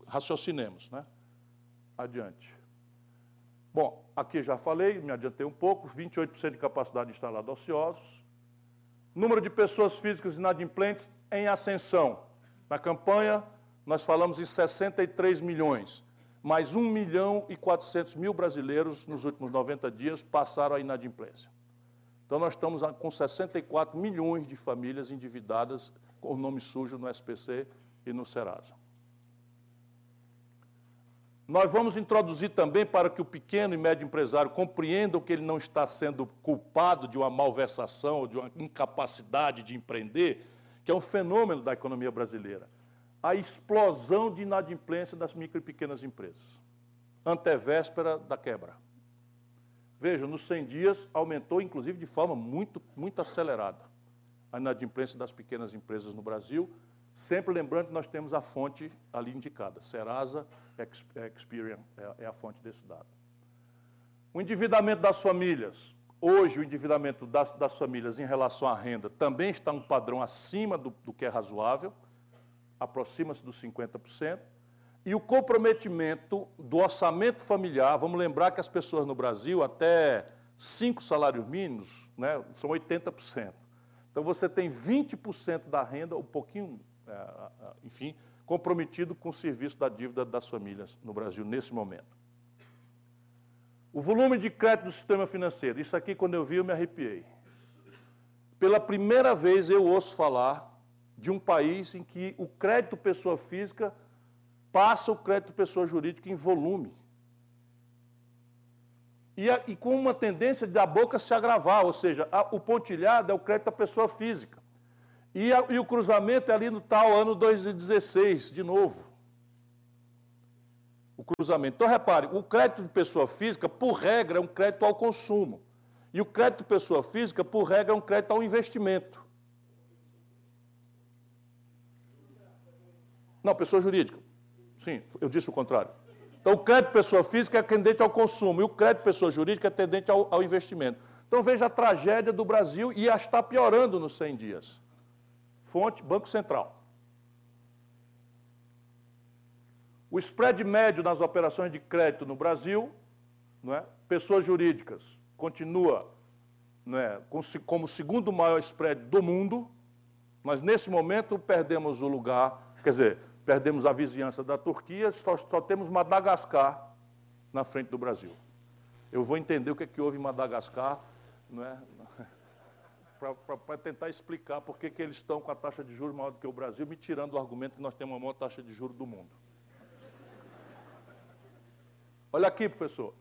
Raciocinemos, né? Adiante. Bom, aqui já falei, me adiantei um pouco, 28% de capacidade instalada ociosos. Número de pessoas físicas inadimplentes em ascensão. Na campanha, nós falamos em 63 milhões, mais 1 milhão e 400 mil brasileiros nos últimos 90 dias passaram a inadimplência. Então, nós estamos com 64 milhões de famílias endividadas com o nome sujo no SPC e no Serasa. Nós vamos introduzir também para que o pequeno e médio empresário compreendam que ele não está sendo culpado de uma malversação ou de uma incapacidade de empreender, que é um fenômeno da economia brasileira. A explosão de inadimplência das micro e pequenas empresas, antevéspera da quebra. Veja, nos 100 dias aumentou, inclusive, de forma muito, muito acelerada a inadimplência das pequenas empresas no Brasil, Sempre lembrando que nós temos a fonte ali indicada, Serasa Experian é, é a fonte desse dado. O endividamento das famílias. Hoje, o endividamento das, das famílias em relação à renda também está um padrão acima do, do que é razoável, aproxima-se dos 50%. E o comprometimento do orçamento familiar, vamos lembrar que as pessoas no Brasil, até cinco salários mínimos, né, são 80%. Então você tem 20% da renda, um pouquinho é, enfim, comprometido com o serviço da dívida das famílias no Brasil nesse momento. O volume de crédito do sistema financeiro, isso aqui quando eu vi eu me arrepiei. Pela primeira vez eu ouço falar de um país em que o crédito pessoa física passa o crédito pessoa jurídica em volume. E, a, e com uma tendência da boca se agravar, ou seja, a, o pontilhado é o crédito da pessoa física. E, a, e o cruzamento é ali no tal ano 2016, de novo. O cruzamento. Então, repare, o crédito de pessoa física, por regra, é um crédito ao consumo. E o crédito pessoa física, por regra, é um crédito ao investimento. Não, pessoa jurídica. Sim, eu disse o contrário. Então, o crédito pessoa física é tendente ao consumo e o crédito pessoa jurídica é tendente ao, ao investimento. Então, veja a tragédia do Brasil e está piorando nos 100 dias. Fonte, Banco Central. O spread médio nas operações de crédito no Brasil, não é? pessoas jurídicas, continua não é? como o segundo maior spread do mundo, mas nesse momento perdemos o lugar, quer dizer, perdemos a vizinhança da Turquia, só, só temos Madagascar na frente do Brasil. Eu vou entender o que, é que houve em Madagascar, não é? para tentar explicar por que eles estão com a taxa de juros maior do que o Brasil, me tirando o argumento que nós temos a maior taxa de juros do mundo. Olha aqui, professor.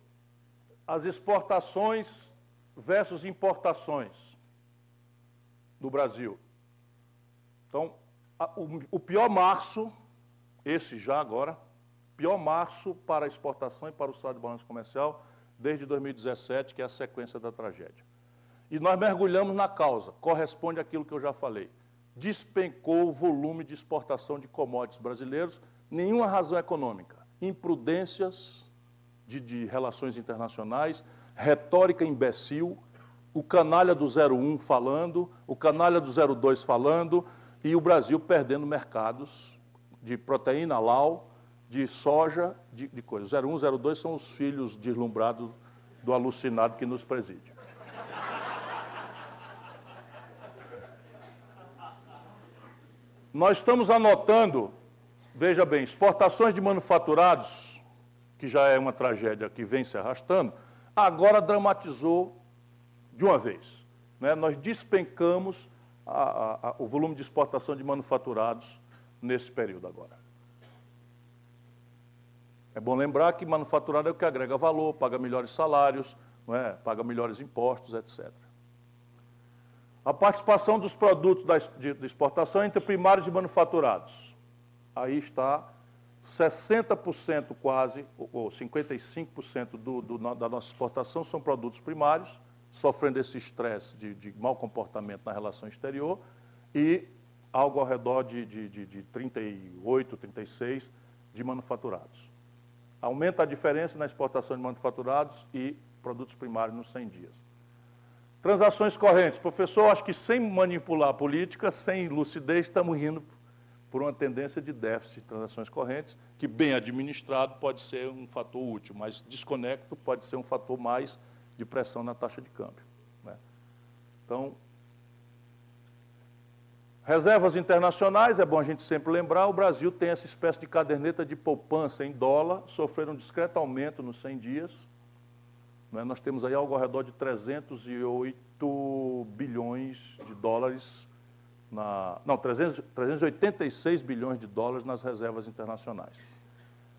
As exportações versus importações do Brasil. Então, a, o, o pior março, esse já agora, pior março para a exportação e para o saldo de balanço comercial desde 2017, que é a sequência da tragédia. E nós mergulhamos na causa, corresponde àquilo que eu já falei. Despencou o volume de exportação de commodities brasileiros, nenhuma razão econômica. Imprudências de, de relações internacionais, retórica imbecil, o canalha do 01 falando, o canalha do 02 falando, e o Brasil perdendo mercados de proteína lau, de soja, de, de coisas. 01 e 02 são os filhos deslumbrados do alucinado que nos preside. Nós estamos anotando, veja bem, exportações de manufaturados, que já é uma tragédia que vem se arrastando, agora dramatizou de uma vez. Né? Nós despencamos a, a, a, o volume de exportação de manufaturados nesse período agora. É bom lembrar que manufaturado é o que agrega valor, paga melhores salários, é? paga melhores impostos, etc. A participação dos produtos de, exportação entre primários e manufaturados. Aí está 60% quase, ou 55% do, do, da nossa exportação são produtos primários, sofrendo esse estresse de, de mau comportamento na relação exterior, e algo ao redor de, de, de, de 38, 36 de manufaturados. Aumenta a diferença na exportação de manufaturados e produtos primários nos 100 dias. Transações correntes. Professor, acho que sem manipular a política, sem lucidez, estamos indo por uma tendência de déficit de transações correntes, que bem administrado pode ser um fator útil, mas desconecto pode ser um fator mais de pressão na taxa de câmbio. Né? Então, reservas internacionais, é bom a gente sempre lembrar, o Brasil tem essa espécie de caderneta de poupança em dólar, sofreram um discreto aumento nos 100 dias, né? Nós temos aí algo ao redor de 308 bilhões de dólares, na, não, 300, 386 bilhões de dólares nas reservas internacionais.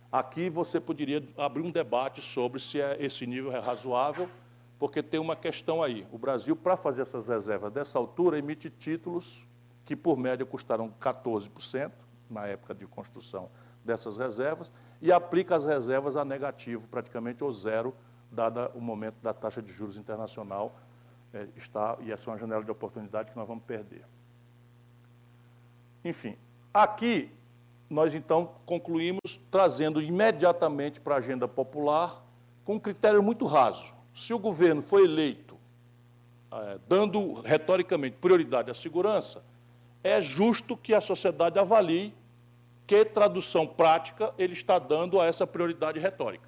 Aqui você poderia abrir um debate sobre se é, esse nível é razoável, porque tem uma questão aí. O Brasil, para fazer essas reservas dessa altura, emite títulos que, por média, custaram 14% na época de construção dessas reservas, e aplica as reservas a negativo, praticamente ou zero, dada o momento da taxa de juros internacional, é, está, e essa é uma janela de oportunidade que nós vamos perder. Enfim, aqui nós então concluímos trazendo imediatamente para a agenda popular com um critério muito raso. Se o governo foi eleito é, dando retoricamente prioridade à segurança, é justo que a sociedade avalie que tradução prática ele está dando a essa prioridade retórica.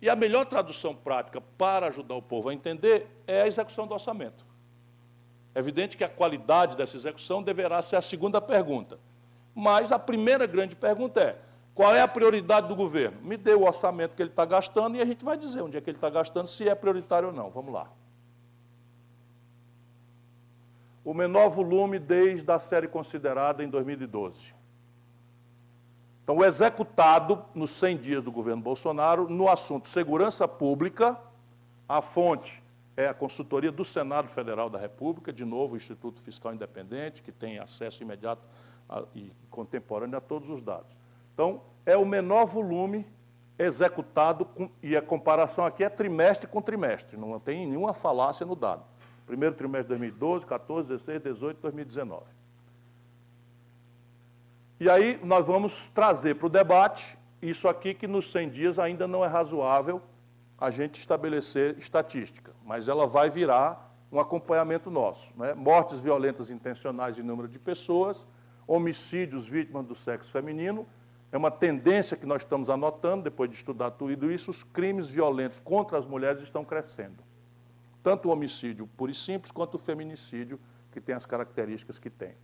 E a melhor tradução prática para ajudar o povo a entender é a execução do orçamento. É evidente que a qualidade dessa execução deverá ser a segunda pergunta. Mas a primeira grande pergunta é: qual é a prioridade do governo? Me dê o orçamento que ele está gastando e a gente vai dizer onde é que ele está gastando, se é prioritário ou não. Vamos lá. O menor volume desde a série considerada em 2012. Então, o executado nos 100 dias do governo Bolsonaro no assunto segurança pública, a fonte é a consultoria do Senado Federal da República, de novo, o Instituto Fiscal Independente, que tem acesso imediato a, e contemporâneo a todos os dados. Então, é o menor volume executado, com, e a comparação aqui é trimestre com trimestre, não tem nenhuma falácia no dado. Primeiro trimestre de 2012, 14, 16, 18, 2019. E aí nós vamos trazer para o debate isso aqui que nos 100 dias ainda não é razoável a gente estabelecer estatística, mas ela vai virar um acompanhamento nosso. Né? Mortes violentas intencionais em número de pessoas, homicídios vítimas do sexo feminino, é uma tendência que nós estamos anotando, depois de estudar tudo isso, os crimes violentos contra as mulheres estão crescendo. Tanto o homicídio puro e simples, quanto o feminicídio, que tem as características que tem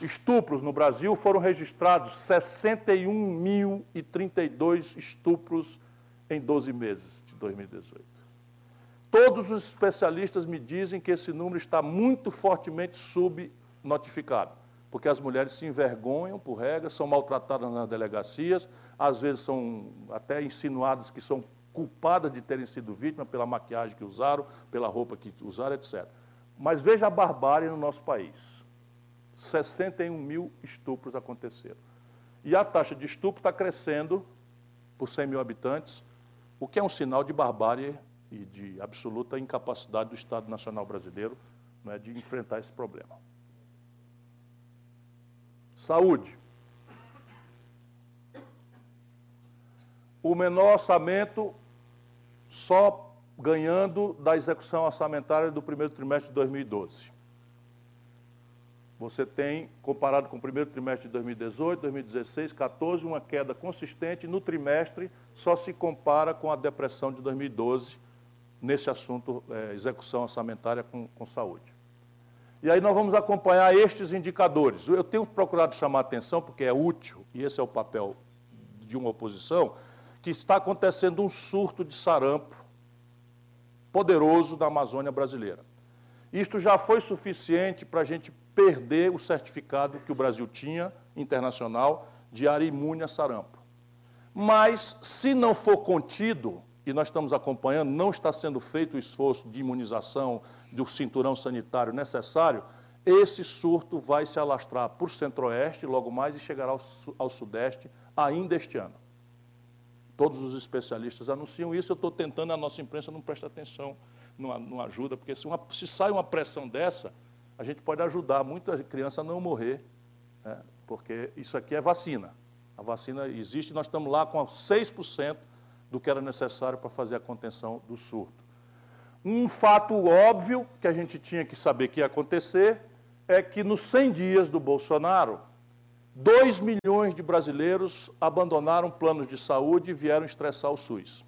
estupros no Brasil, foram registrados 61.032 estupros em 12 meses de 2018. Todos os especialistas me dizem que esse número está muito fortemente subnotificado, porque as mulheres se envergonham por regra, são maltratadas nas delegacias, às vezes são até insinuadas que são culpadas de terem sido vítimas pela maquiagem que usaram, pela roupa que usaram, etc. Mas veja a barbárie no nosso país. 61 mil estupros aconteceram. E a taxa de estupro está crescendo por 100 mil habitantes, o que é um sinal de barbárie e de absoluta incapacidade do Estado Nacional Brasileiro né, de enfrentar esse problema. Saúde. O menor orçamento só ganhando da execução orçamentária do primeiro trimestre de 2012. Você tem, comparado com o primeiro trimestre de 2018, 2016, 14, uma queda consistente. No trimestre, só se compara com a depressão de 2012, nesse assunto, é, execução orçamentária com, com saúde. E aí nós vamos acompanhar estes indicadores. Eu tenho procurado chamar a atenção, porque é útil, e esse é o papel de uma oposição, que está acontecendo um surto de sarampo poderoso na Amazônia brasileira. Isto já foi suficiente para a gente perder o certificado que o Brasil tinha, internacional, de área imune a sarampo. Mas, se não for contido, e nós estamos acompanhando, não está sendo feito o esforço de imunização, do cinturão sanitário necessário, esse surto vai se alastrar por centro-oeste logo mais e chegará ao sudeste ainda este ano. Todos os especialistas anunciam isso, eu estou tentando, a nossa imprensa não presta atenção, não, não ajuda, porque se, uma, se, sai uma pressão dessa, a gente pode ajudar muita criança a não morrer, né? porque isso aqui é vacina. A vacina existe, nós estamos lá com 6% do que era necessário para fazer a contenção do surto. Um fato óbvio que a gente tinha que saber que ia acontecer é que nos 100 dias do Bolsonaro, 2 milhões de brasileiros abandonaram planos de saúde e vieram estressar o SUS.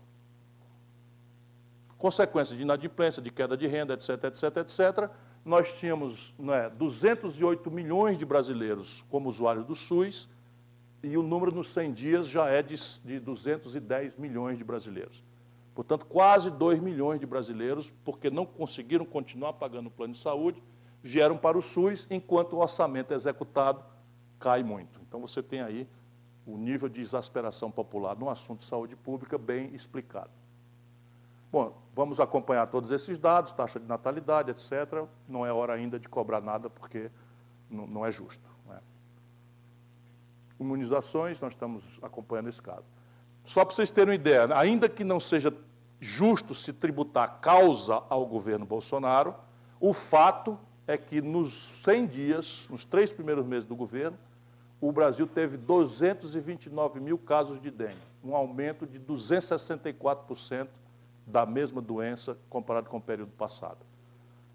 Consequência de inadimplência, de queda de renda, etc, etc, etc. Nós tínhamos né, 208 milhões de brasileiros como usuários do SUS e o número nos 100 dias já é de, de 210 milhões de brasileiros. Portanto, quase 2 milhões de brasileiros, porque não conseguiram continuar pagando o plano de saúde, vieram para o SUS, enquanto o orçamento executado cai muito. Então, você tem aí o nível de exasperação popular no assunto de saúde pública bem explicado. Bom, vamos acompanhar todos esses dados, taxa de natalidade, etc. Não é hora ainda de cobrar nada, porque não, é justo imunizações, nós estamos acompanhando esse caso. Só para vocês terem uma ideia, ainda que não seja justo se tributar causa ao governo Bolsonaro, o fato é que nos 100 dias, nos três primeiros meses do governo, o Brasil teve 229 mil casos de dengue, um aumento de 264% da mesma doença comparado com o período passado.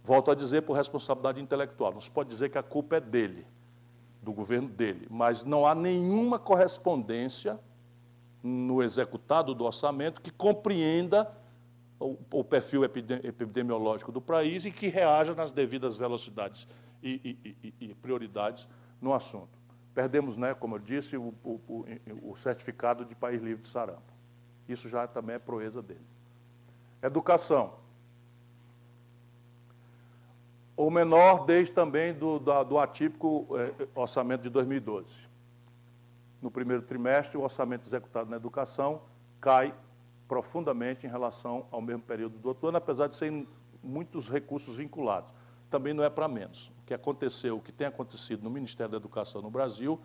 Volto a dizer por responsabilidade intelectual, não se pode dizer que a culpa é dele, do governo dele, mas não há nenhuma correspondência no executado do orçamento que compreenda o, perfil epidemiológico do país e que reaja nas devidas velocidades e, e, e, e prioridades no assunto. Perdemos, né, como eu disse, o, o, o certificado de país livre de sarampo. Isso já também é proeza dele. Educação o menor desde também do, do, do atípico eh, orçamento de 2012. No primeiro trimestre, o orçamento executado na educação cai profundamente em relação ao mesmo período do outro ano, apesar de serem muitos recursos vinculados. Também não é para menos. Que aconteceu, o que tem acontecido no Ministério da Educação no Brasil,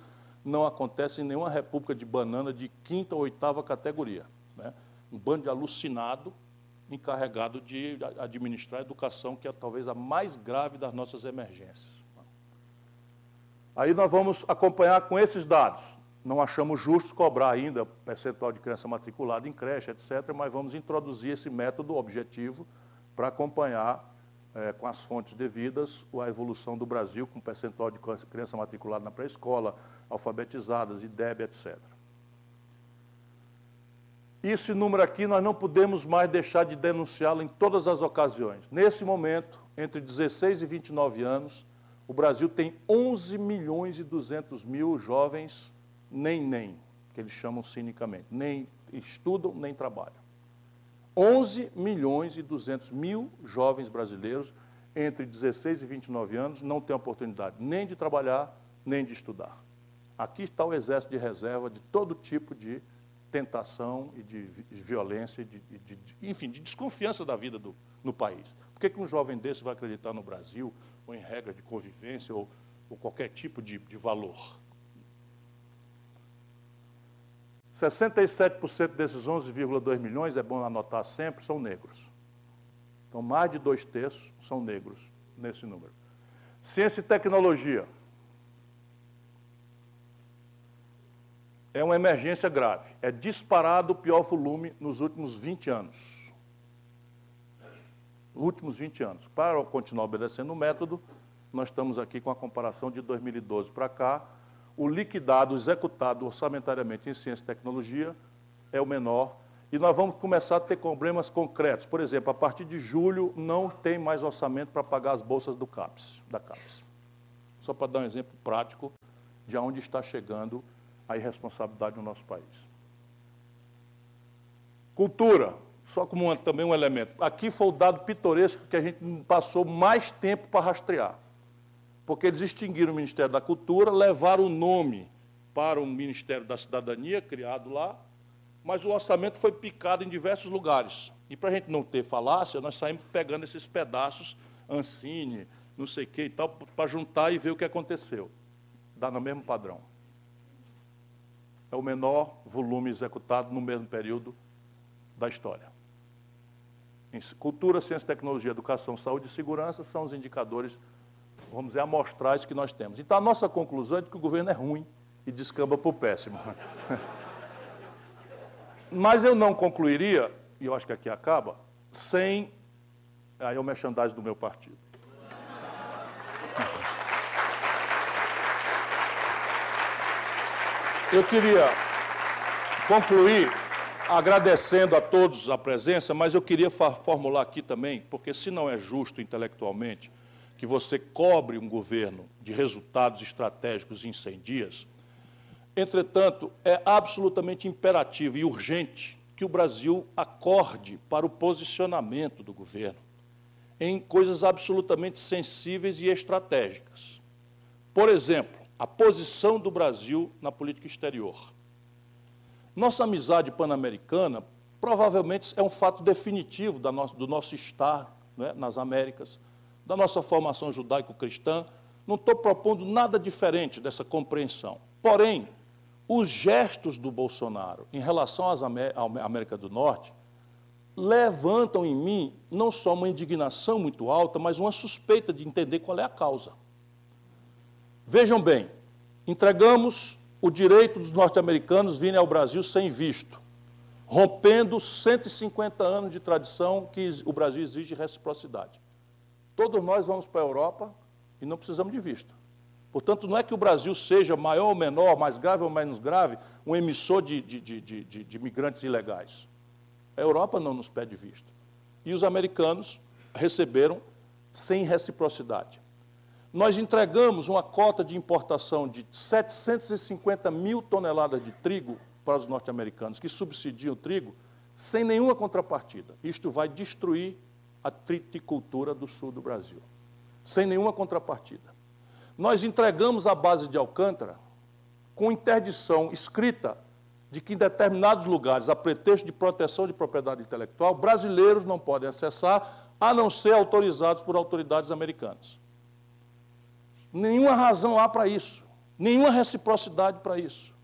não acontece em nenhuma república de banana de quinta ou oitava categoria. Né? Um bando de alucinado encarregado de administrar a educação, que é talvez a mais grave das nossas emergências. Aí nós vamos acompanhar com esses dados. Não achamos justo cobrar ainda percentual de criança matriculada em creche, etc., mas vamos introduzir esse método objetivo para acompanhar é, com as fontes devidas a evolução do Brasil com percentual de criança matriculada na pré-escola, alfabetizadas, IDEB, etc. Esse número aqui nós não podemos mais deixar de denunciá-lo em todas as ocasiões. Nesse momento, entre 16 e 29 anos, o Brasil tem 11 milhões e 200 mil jovens nem nem, que eles chamam cinicamente, nem estudam nem trabalham. 11 milhões e 200 mil jovens brasileiros entre 16 e 29 anos não têm oportunidade nem de trabalhar, nem de estudar. Aqui está o exército de reserva de todo tipo de tentação e de violência, de, de, de, enfim, de desconfiança da vida do, no país. Por que, que um jovem desse vai acreditar no Brasil, ou em regra de convivência, ou, ou qualquer tipo de, de valor? 67% desses 11,2 milhões, é bom anotar sempre, são negros. Então, mais de dois terços são negros nesse número. Ciência e tecnologia. É uma emergência grave. É disparado o pior volume nos últimos 20 anos. Últimos 20 anos. Para continuar obedecendo o método, nós estamos aqui com a comparação de 2012 para cá, o liquidado, executado orçamentariamente em ciência e tecnologia é o menor. E nós vamos começar a ter problemas concretos. Por exemplo, a partir de julho não tem mais orçamento para pagar as bolsas do CAPES, da CAPES. Só para dar um exemplo prático de onde está chegando a irresponsabilidade no nosso país. Cultura, só como também um elemento. Aqui foi o dado pitoresco que a gente passou mais tempo para rastrear porque eles extinguiram o Ministério da Cultura, levaram o nome para o Ministério da Cidadania, criado lá, mas o orçamento foi picado em diversos lugares. E para a gente não ter falácia, nós saímos pegando esses pedaços, Ancine, não sei o que e tal, para juntar e ver o que aconteceu. Dá no mesmo padrão. É o menor volume executado no mesmo período da história. Cultura, ciência, tecnologia, educação, saúde e segurança são os indicadores vamos dizer, amostrais que nós temos. Então, a nossa conclusão é que o governo é ruim e descamba para o péssimo. Mas eu não concluiria, e eu acho que aqui acaba, sem aí é merchandising do meu partido. Eu queria concluir agradecendo a todos a presença, mas eu queria formular aqui também, porque se não é justo intelectualmente, que você cobre um governo de resultados estratégicos em 100 dias. Entretanto, é absolutamente imperativo e urgente que o Brasil acorde para o posicionamento do governo em coisas absolutamente sensíveis e estratégicas. Por exemplo, a posição do Brasil na política exterior. Nossa amizade pan-americana provavelmente é um fato definitivo do nosso estar né, nas Américas, da nossa formação judaico-cristã, não estou propondo nada diferente dessa compreensão. Porém, os gestos do Bolsonaro em relação à América do Norte levantam em mim não só uma indignação muito alta, mas uma suspeita de entender qual é a causa. Vejam bem, entregamos o direito dos norte-americanos virem ao Brasil sem visto, rompendo 150 anos de tradição que o Brasil exige reciprocidade. Todos nós vamos para a Europa e não precisamos de visto. Portanto, não é que o Brasil seja maior ou menor, mais grave ou menos grave, um emissor de, de, de, de, de migrantes ilegais. A Europa não nos pede visto. E os americanos receberam sem reciprocidade. Nós entregamos uma cota de importação de 750 mil toneladas de trigo para os norte-americanos, que subsidiam o trigo, sem nenhuma contrapartida. Isto vai destruir a triticultura do sul do Brasil, sem nenhuma contrapartida. Nós entregamos a base de Alcântara com interdição escrita de que em determinados lugares, a pretexto de proteção de propriedade intelectual, brasileiros não podem acessar, a não ser autorizados por autoridades americanas. Nenhuma razão há para isso, nenhuma reciprocidade para isso.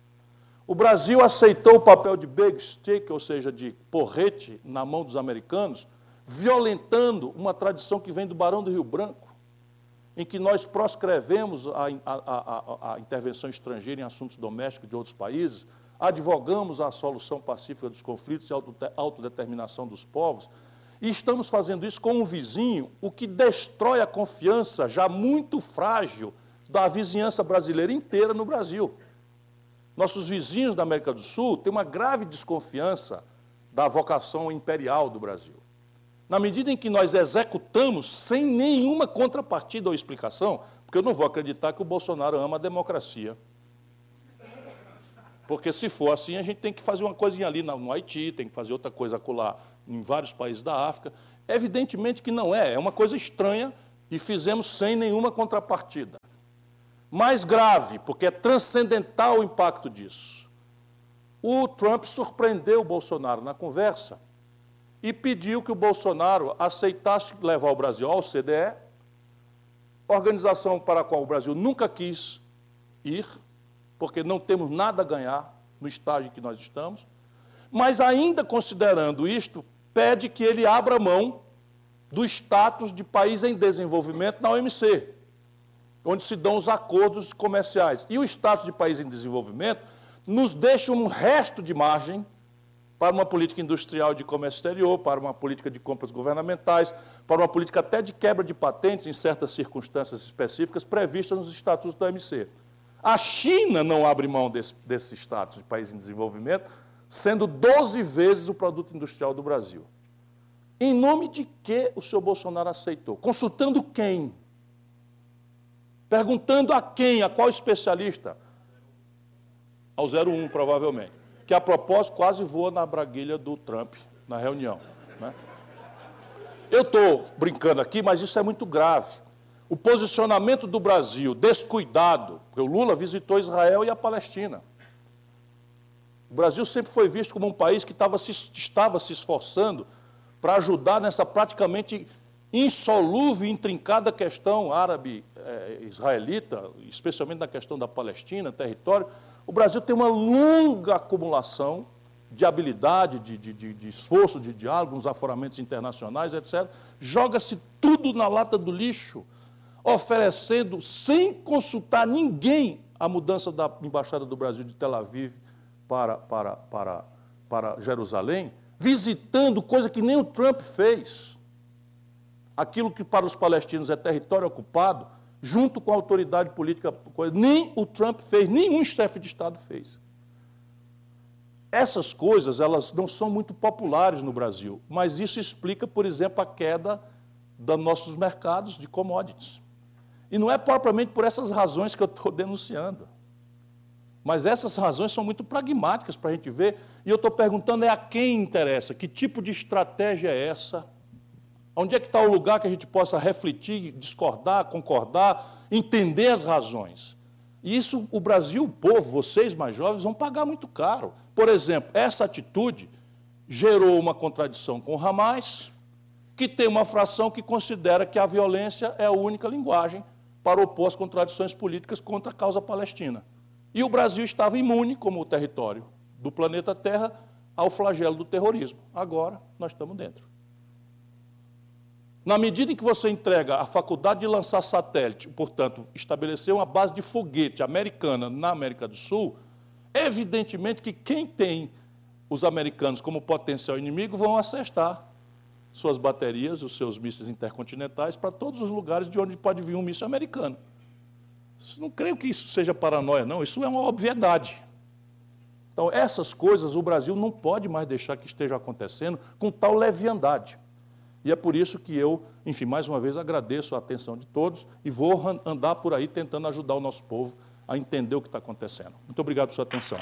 O Brasil aceitou o papel de big stick, ou seja, de porrete na mão dos americanos, violentando uma tradição que vem do Barão do Rio Branco, em que nós proscrevemos a, a, a, a, intervenção estrangeira em assuntos domésticos de outros países, advogamos a solução pacífica dos conflitos e a autodeterminação dos povos, e estamos fazendo isso com um vizinho, o que destrói a confiança já muito frágil da vizinhança brasileira inteira no Brasil. Nossos vizinhos da América do Sul têm uma grave desconfiança da vocação imperial do Brasil. Na medida em que nós executamos sem nenhuma contrapartida ou explicação, porque eu não vou acreditar que o Bolsonaro ama a democracia. Porque se for assim, a gente tem que fazer uma coisinha ali no Haiti, tem que fazer outra coisa acolá em vários países da África. Evidentemente que não é, é uma coisa estranha e fizemos sem nenhuma contrapartida. Mais grave, porque é transcendental o impacto disso. O Trump surpreendeu o Bolsonaro na conversa e pediu que o Bolsonaro aceitasse levar o Brasil ao CDE, organização para a qual o Brasil nunca quis ir, porque não temos nada a ganhar no estágio em que nós estamos, mas ainda considerando isto, pede que ele abra mão do status de país em desenvolvimento na OMC, onde se dão os acordos comerciais. E o status de país em desenvolvimento nos deixa um resto de margem para uma política industrial de comércio exterior, para uma política de compras governamentais, para uma política até de quebra de patentes em certas circunstâncias específicas previstas nos estatutos da OMC. A China não abre mão desse, desse status de país em desenvolvimento, sendo 12 vezes o produto industrial do Brasil. Em nome de que o senhor Bolsonaro aceitou? Consultando quem? Perguntando a quem? A qual especialista? Ao 01, provavelmente. Que a propósito quase voa na braguilha do Trump na reunião. Né? Eu estou brincando aqui, mas isso é muito grave. O posicionamento do Brasil descuidado, porque o Lula visitou Israel e a Palestina. O Brasil sempre foi visto como um país que estava se, estava se esforçando para ajudar nessa praticamente insolúvel e intrincada questão árabe-israelita, eh, especialmente na questão da Palestina, território. O Brasil tem uma longa acumulação de habilidade, de, de, de esforço, de diálogo, nos aforamentos internacionais, etc. Joga-se tudo na lata do lixo oferecendo, sem consultar ninguém, a mudança da Embaixada do Brasil de Tel Aviv para, para, para, para Jerusalém, visitando coisa que nem o Trump fez. Aquilo que para os palestinos é território ocupado, junto com a autoridade política, nem o Trump fez, nenhum chefe de Estado fez. Essas coisas, elas não são muito populares no Brasil, mas isso explica, por exemplo, a queda dos nossos mercados de commodities. E não é propriamente por essas razões que eu estou denunciando. Mas essas razões são muito pragmáticas para a gente ver. E eu estou perguntando é a quem interessa, que tipo de estratégia é essa? Onde é que está o lugar que a gente possa refletir, discordar, concordar, entender as razões? E isso o Brasil, o povo, vocês mais jovens, vão pagar muito caro. Por exemplo, essa atitude gerou uma contradição com o Hamas, que tem uma fração que considera que a violência é a única linguagem para opor as contradições políticas contra a causa palestina. E o Brasil estava imune, como o território do planeta Terra, ao flagelo do terrorismo. Agora nós estamos dentro. Na medida em que você entrega a faculdade de lançar satélite, portanto, estabelecer uma base de foguete americana na América do Sul, evidentemente que quem tem os americanos como potencial inimigo vão acertar suas baterias, os seus mísseis intercontinentais para todos os lugares de onde pode vir um míssil americano. Não creio que isso seja paranoia, não. Isso é uma obviedade. Então, essas coisas o Brasil não pode mais deixar que estejam acontecendo com tal leviandade. E é por isso que eu, enfim, mais uma vez agradeço a atenção de todos e vou andar por aí tentando ajudar o nosso povo a entender o que está acontecendo. Muito obrigado por sua atenção.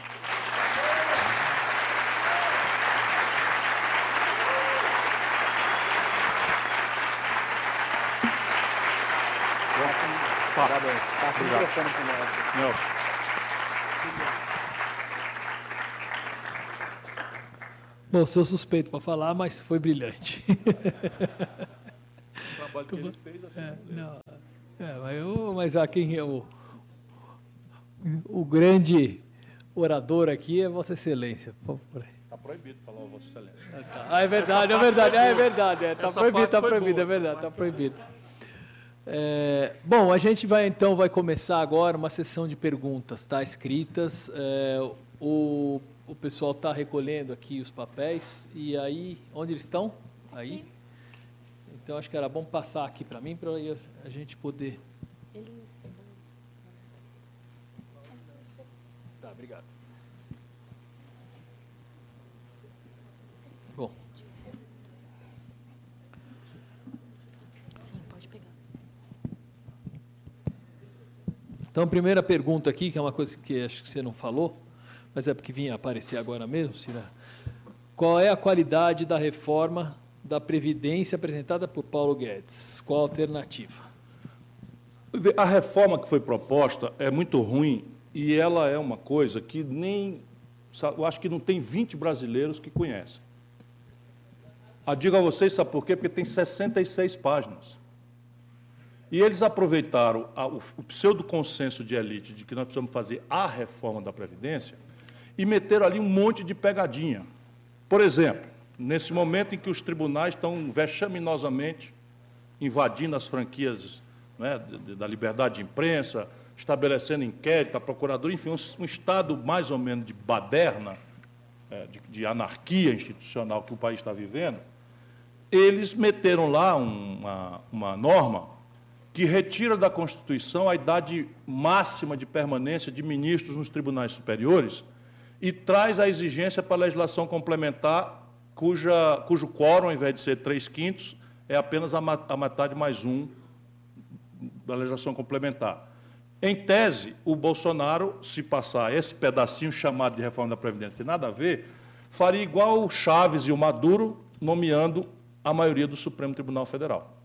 Parabéns. Passa o microfone para o Nelson. Nelson. Bom, sou suspeito para falar, mas foi brilhante. O trabalho que ele fez assim. É, não, é, mas, eu, mas a quem é o, o grande orador aqui é Vossa Excelência. Está proibido falar Vossa Excelência. Ah, tá. ah, é verdade, é verdade, é verdade. Está é, proibido, está proibido, é verdade, está proibido. É, bom, a gente vai então vai começar agora uma sessão de perguntas, tá? Escritas. É, o, o pessoal está recolhendo aqui os papéis e aí onde eles estão? Aí. Então acho que era bom passar aqui para mim para a gente poder. Tá, obrigado. Bom. Então, a primeira pergunta aqui, que é uma coisa que acho que você não falou, mas é porque vinha aparecer agora mesmo, Cira. Qual é a qualidade da reforma da Previdência apresentada por Paulo Guedes? Qual a alternativa? A reforma que foi proposta é muito ruim e ela é uma coisa que nem. Eu acho que não tem 20 brasileiros que conhecem. Eu digo a vocês, sabe por quê? Porque tem 66 páginas. E eles aproveitaram a, o, o pseudo-consenso de elite de que nós precisamos fazer a reforma da Previdência e meteram ali um monte de pegadinha. Por exemplo, nesse momento em que os tribunais estão vexaminosamente invadindo as franquias né, da liberdade de imprensa, estabelecendo inquérito, a procuradoria, enfim, um, um, estado mais ou menos de baderna, é, de, de, anarquia institucional que o país está vivendo, eles meteram lá uma, uma norma que retira da Constituição a idade máxima de permanência de ministros nos tribunais superiores e traz a exigência para a legislação complementar, cuja, cujo quórum, ao invés de ser três quintos, é apenas a, a metade mais um da legislação complementar. Em tese, o Bolsonaro, se passar esse pedacinho chamado de reforma da Previdência, tem nada a ver, faria igual o Chaves e o Maduro, nomeando a maioria do Supremo Tribunal Federal.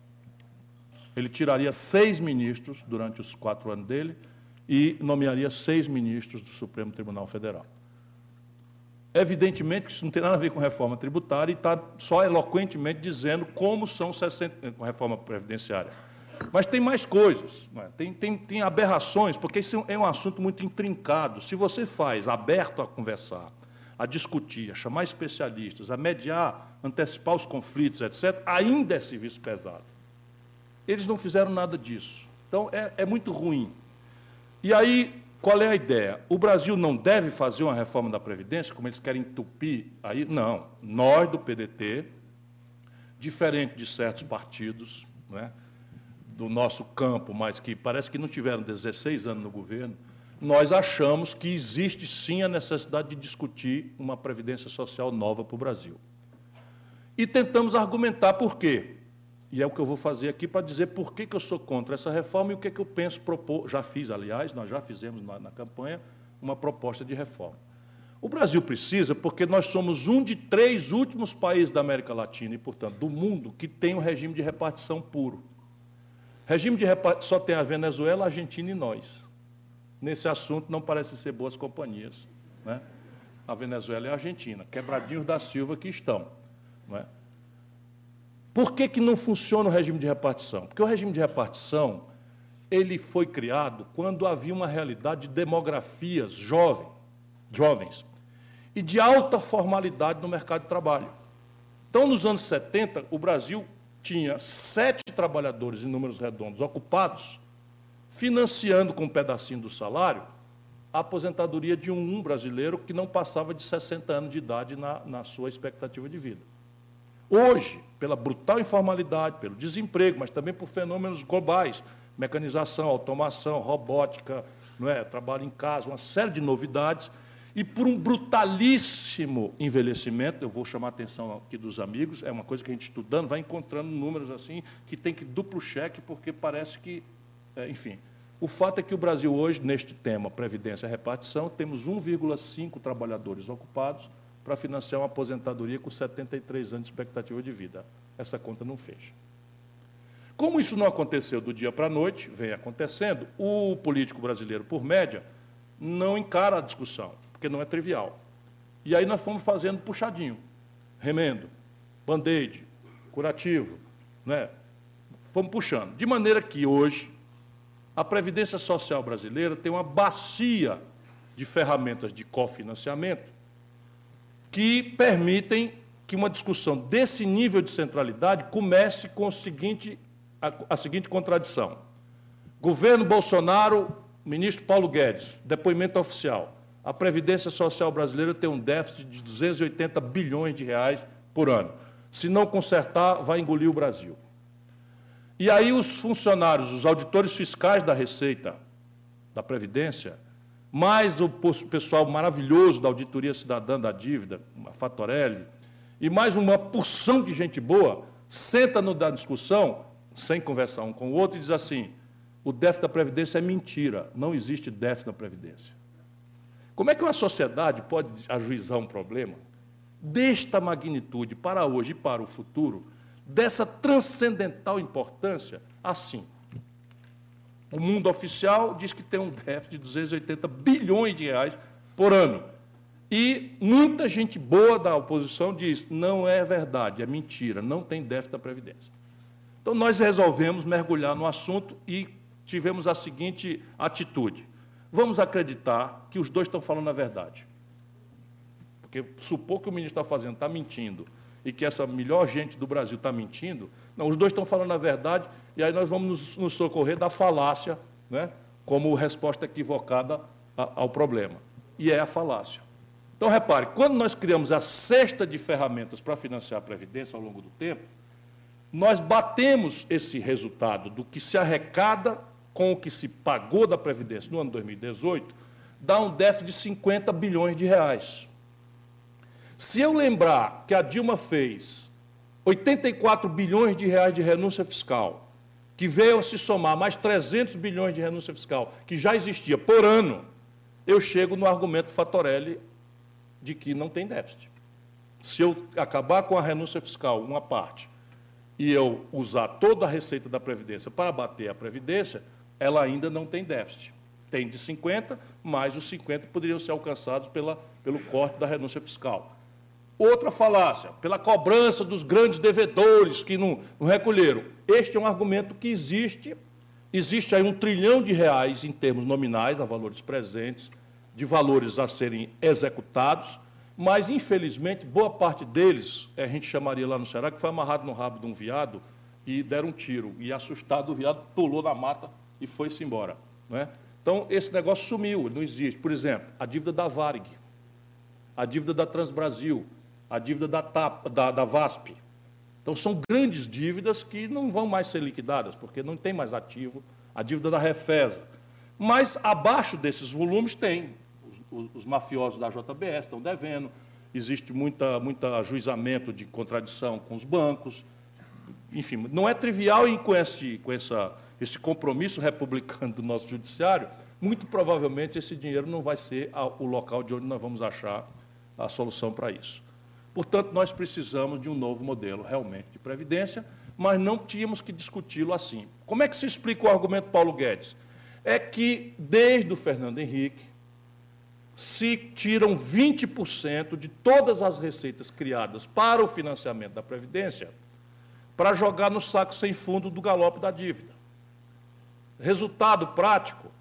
Ele tiraria seis ministros durante os quatro anos dele e nomearia seis ministros do Supremo Tribunal Federal. Evidentemente que isso não tem nada a ver com reforma tributária e está só eloquentemente dizendo como são 60, com reforma previdenciária. Mas tem mais coisas, é? tem, tem, tem aberrações, porque isso é um assunto muito intrincado. Se você faz aberto a conversar, a discutir, a chamar especialistas, a mediar, antecipar os conflitos, etc., ainda é serviço pesado. Eles não fizeram nada disso. Então, é, é muito ruim. E aí, qual é a ideia? O Brasil não deve fazer uma reforma da Previdência, como eles querem entupir aí? Não. Nós, do PDT, diferente de certos partidos, não é? do nosso campo, mas que parece que não tiveram 16 anos no governo, nós achamos que existe sim a necessidade de discutir uma previdência social nova para o Brasil. E tentamos argumentar por quê. E é o que eu vou fazer aqui para dizer por que, que eu sou contra essa reforma e o que, que eu penso propor. Já fiz, aliás, nós já fizemos na, na campanha uma proposta de reforma. O Brasil precisa porque nós somos um de três últimos países da América Latina e, portanto, do mundo que tem um regime de repartição puro. Regime de repartição só tem a Venezuela, a Argentina e nós. Nesse assunto não parece ser boas companhias. Né? A Venezuela e a Argentina, quebradinhos da Silva que estão. Não é? Por que, que não funciona o regime de repartição? Porque o regime de repartição ele foi criado quando havia uma realidade de demografias jovem, jovens e de alta formalidade no mercado de trabalho. Então, nos anos 70, o Brasil tinha sete trabalhadores em números redondos ocupados, financiando com um pedacinho do salário a aposentadoria de um brasileiro que não passava de 60 anos de idade na, na sua expectativa de vida. Hoje, pela brutal informalidade, pelo desemprego, mas também por fenômenos globais, mecanização, automação, robótica, não é? trabalho em casa, uma série de novidades, e por um brutalíssimo envelhecimento, eu vou chamar a atenção aqui dos amigos, é uma coisa que a gente estudando, vai encontrando números assim, que tem que duplo cheque, porque parece que, é, enfim. O fato é que o Brasil hoje, neste tema, Previdência e Repartição, temos 1,5 trabalhadores ocupados para financiar uma aposentadoria com 73 anos de expectativa de vida. Essa conta não fecha. Como isso não aconteceu do dia para a noite, vem acontecendo, o político brasileiro, por média, não encara a discussão porque não é trivial. E aí nós fomos fazendo puxadinho, remendo, band-aid, curativo, né? Fomos puxando. De maneira que hoje a Previdência Social brasileira tem uma bacia de ferramentas de cofinanciamento que permitem que uma discussão desse nível de centralidade comece com seguinte, a, a seguinte contradição. Governo Bolsonaro, ministro Paulo Guedes, depoimento oficial a Previdência Social brasileira tem um déficit de 280 bilhões de reais por ano. Se não consertar, vai engolir o Brasil. E aí os funcionários, os auditores fiscais da Receita, da Previdência, mais o pessoal maravilhoso da Auditoria Cidadã da Dívida, a Fatorelli, e mais uma porção de gente boa, senta no da discussão, sem conversar um com o outro, e diz assim: o déficit da Previdência é mentira, não existe déficit na Previdência. Como é que uma sociedade pode ajuizar um problema desta magnitude para hoje e para o futuro, dessa transcendental importância, assim. O mundo oficial diz que tem um déficit de 280 bilhões de reais por ano. E muita gente boa da oposição diz: não é verdade, é mentira, não tem déficit da Previdência. Então, nós resolvemos mergulhar no assunto e tivemos a seguinte atitude: vamos acreditar que os dois estão falando a verdade. Porque supor que o ministro está fazendo está mentindo e que essa melhor gente do Brasil está mentindo, não, os dois estão falando a verdade e aí nós vamos nos, nos socorrer da falácia, né, como resposta equivocada a, ao problema. E é a falácia. Então, repare, quando nós criamos a cesta de ferramentas para financiar a Previdência ao longo do tempo, nós batemos esse resultado do que se arrecada com o que se pagou da Previdência no ano 2018, dá um déficit de 50 bilhões de reais. Se eu lembrar que a Dilma fez 84 bilhões de reais de renúncia fiscal, que veio a se somar mais 300 bilhões de renúncia fiscal, que já existia por ano, eu chego no argumento Fatorelli de que não tem déficit. Se eu acabar com a renúncia fiscal, uma parte, e eu usar toda a receita da Previdência para bater a Previdência, ela ainda não tem déficit. Tem de 50, mas os 50 poderiam ser alcançados pela, pelo corte da renúncia fiscal. Outra falácia, pela cobrança dos grandes devedores que não, não recolheram. Este é um argumento que existe. Existe aí um trilhão de reais em termos nominais, a valores presentes, de valores a serem executados, mas, infelizmente, boa parte deles, a gente chamaria lá no Ceará, que foi amarrado no rabo de um viado e deram um tiro. E, assustado, o viado pulou na mata e foi-se embora. Não é? Então, esse negócio sumiu, não existe. Por exemplo, a dívida da Varig, a dívida da Transbrasil, a dívida da, TAP, da, da VASP. Então, são grandes dívidas que não vão mais ser liquidadas, porque não tem mais ativo. A dívida da Refesa. Mas, abaixo desses volumes, tem os, os mafiosos da JBS estão devendo, existe muita, muita ajuizamento de contradição com os bancos. Enfim, não é trivial e com, esse, com essa, esse compromisso republicano do nosso judiciário, muito provavelmente esse dinheiro não vai ser a, o local de onde nós vamos achar a solução para isso. Portanto, nós precisamos de um novo modelo realmente de previdência, mas não tínhamos que discuti-lo assim. Como é que se explica o argumento Paulo Guedes? É que, desde o Fernando Henrique, se tiram 20% de todas as receitas criadas para o financiamento da Previdência para jogar no saco sem fundo do galope da dívida. Resultado prático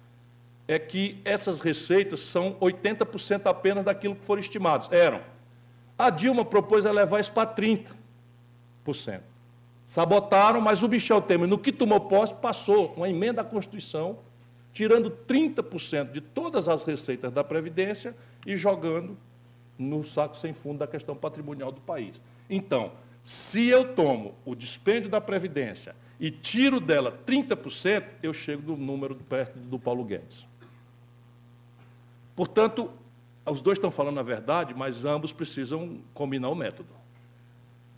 é que essas receitas são 80% apenas daquilo que foram estimados. Eram. A Dilma propôs elevar isso para 30%. Sabotaram, mas o Michel Temer, no que tomou posse, passou uma emenda à Constituição tirando 30% de todas as receitas da Previdência e jogando no saco sem fundo da questão patrimonial do país. Então, se eu tomo o dispêndio da Previdência e tiro dela 30%, eu chego no número perto do Paulo Guedes. Portanto, os dois estão falando a verdade, mas ambos precisam combinar o método.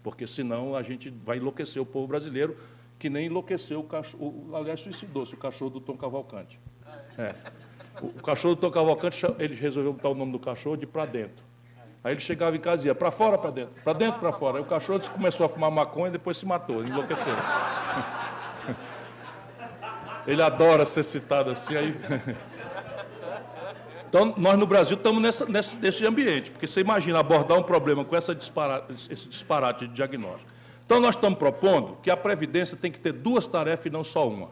Porque senão a gente vai enlouquecer o povo brasileiro, que nem enlouqueceu o cachorro, aliás, suicidou-se o cachorro do Tom Cavalcante. É. O, cachorro do Tom Cavalcante, ele resolveu botar o nome do cachorro de para dentro. Aí ele chegava em casa e ia para fora, para dentro, para dentro, para fora. Aí o cachorro começou a fumar maconha e depois se matou, enlouqueceu. Ele adora ser citado assim, aí. Então, nós no Brasil estamos nessa, nesse, nesse ambiente, porque você imagina abordar um problema com essa esse disparate de diagnóstico. Então, nós estamos propondo que a Previdência tem que ter duas tarefas e não só uma.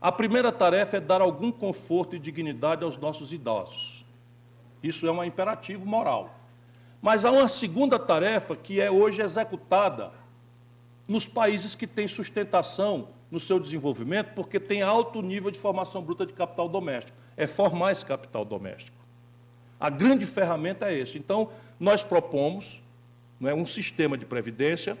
A primeira tarefa é dar algum conforto e dignidade aos nossos idosos. Isso é um imperativo moral. Mas há uma segunda tarefa que é hoje executada nos países que têm sustentação no seu desenvolvimento, porque tem alto nível de formação bruta de capital doméstico. É formar esse capital doméstico. A grande ferramenta é esse. Então, nós propomos não é, um sistema de previdência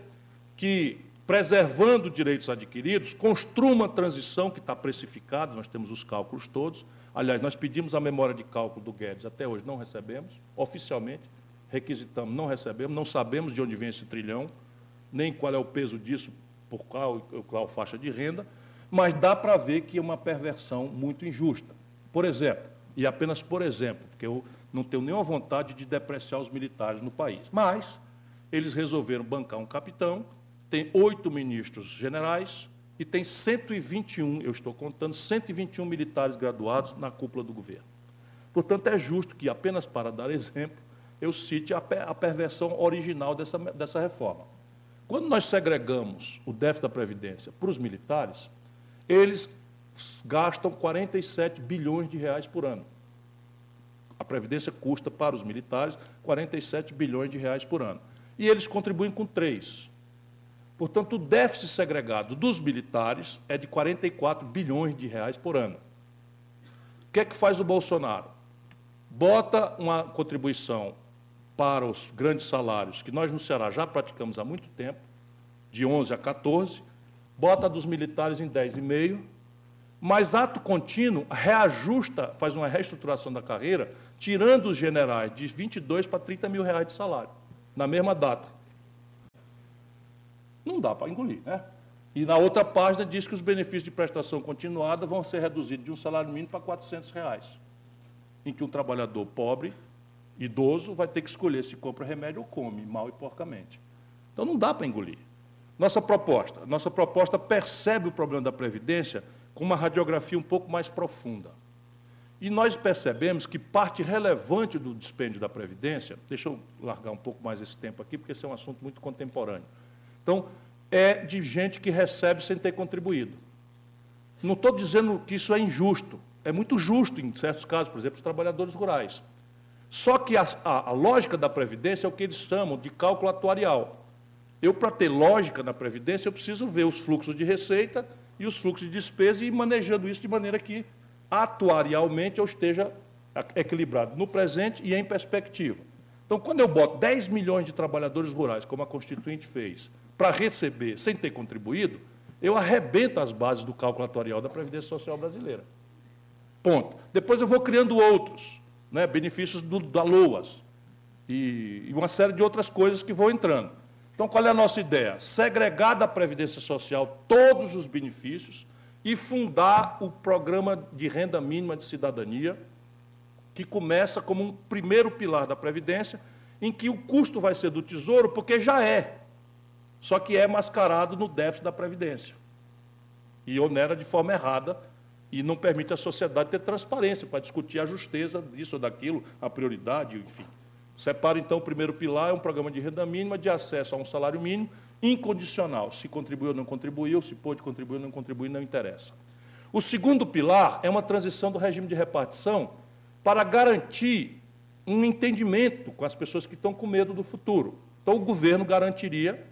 que preservando direitos adquiridos, construa uma transição que está precificada, nós temos os cálculos todos. Aliás, nós pedimos a memória de cálculo do Guedes, até hoje não recebemos, oficialmente, requisitamos, não recebemos, não sabemos de onde vem esse trilhão, nem qual é o peso disso, por qual, qual faixa de renda, mas dá para ver que é uma perversão muito injusta. Por exemplo, e apenas por exemplo, porque eu não tenho nenhuma vontade de depreciar os militares no país, mas eles resolveram bancar um capitão, tem oito ministros generais e tem 121, eu estou contando, 121 militares graduados na cúpula do governo. Portanto, é justo que, apenas para dar exemplo, eu cite a, perversão original dessa, dessa reforma. Quando nós segregamos o déficit da Previdência para os militares, eles gastam 47 bilhões de reais por ano. A Previdência custa para os militares 47 bilhões de reais por ano. E eles contribuem com 3. Portanto, o déficit segregado dos militares é de 44 bilhões de reais por ano. O que é que faz o Bolsonaro? Bota uma contribuição para os grandes salários, que nós no Ceará já praticamos há muito tempo, de 11 a 14, bota a dos militares em 10,5, mas ato contínuo reajusta, faz uma reestruturação da carreira, tirando os generais de 22 para 30 mil reais de salário, na mesma data. Não dá para engolir, né? E na outra página diz que os benefícios de prestação continuada vão ser reduzidos de um salário mínimo para 400 reais, em que um trabalhador pobre, idoso, vai ter que escolher se compra remédio ou come, mal e porcamente. Então não dá para engolir. Nossa proposta, nossa proposta percebe o problema da previdência com uma radiografia um pouco mais profunda. E nós percebemos que parte relevante do dispêndio da previdência, deixa eu largar um pouco mais esse tempo aqui, porque esse é um assunto muito contemporâneo. Então, é de gente que recebe sem ter contribuído. Não estou dizendo que isso é injusto, é muito justo em certos casos, por exemplo, os trabalhadores rurais. Só que a, a, a lógica da Previdência é o que eles chamam de cálculo atuarial. Eu, para ter lógica na Previdência, eu preciso ver os fluxos de receita e os fluxos de despesa e ir manejando isso de maneira que atuarialmente eu esteja equilibrado no presente e em perspectiva. Então, quando eu boto 10 milhões de trabalhadores rurais, como a Constituinte fez, para receber sem ter contribuído, eu arrebento as bases do cálculo atuarial da Previdência Social brasileira. Ponto. Depois eu vou criando outros, né, benefícios do, da LOAS e, e uma série de outras coisas que vão entrando. Então, qual é a nossa ideia? Segregar da Previdência Social todos os benefícios e fundar o programa de renda mínima de cidadania, que começa como um primeiro pilar da Previdência, em que o custo vai ser do Tesouro, porque já é só que é mascarado no déficit da Previdência. E onera de forma errada e não permite à sociedade ter transparência para discutir a justeza disso ou daquilo, a prioridade, enfim. Separa, então, o primeiro pilar, é um programa de renda mínima, de acesso a um salário mínimo, incondicional. Se contribuiu ou não contribuiu, se pôde contribuir ou não contribuir, não interessa. O segundo pilar é uma transição do regime de repartição para garantir um entendimento com as pessoas que estão com medo do futuro. Então, o governo garantiria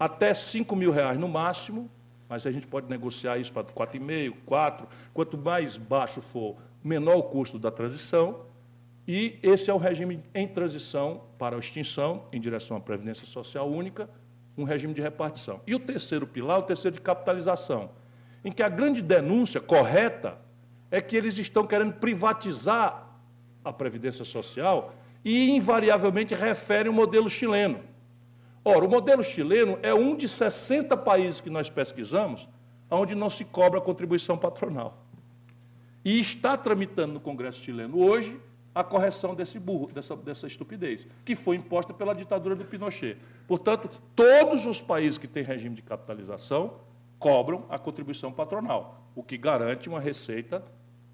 até 5 mil reais no máximo, mas a gente pode negociar isso para 4,5, 4. Quanto mais baixo for, menor o custo da transição. E esse é o regime em transição para a extinção, em direção à Previdência Social Única, um regime de repartição. E o terceiro pilar, o terceiro de capitalização, em que a grande denúncia correta é que eles estão querendo privatizar a Previdência Social e, invariavelmente, referem o modelo chileno Ora, o modelo chileno é um de 60 países que nós pesquisamos onde não se cobra contribuição patronal. E está tramitando no Congresso chileno hoje a correção desse burro, dessa, dessa estupidez, que foi imposta pela ditadura do Pinochet. Portanto, todos os países que têm regime de capitalização cobram a contribuição patronal, o que garante uma receita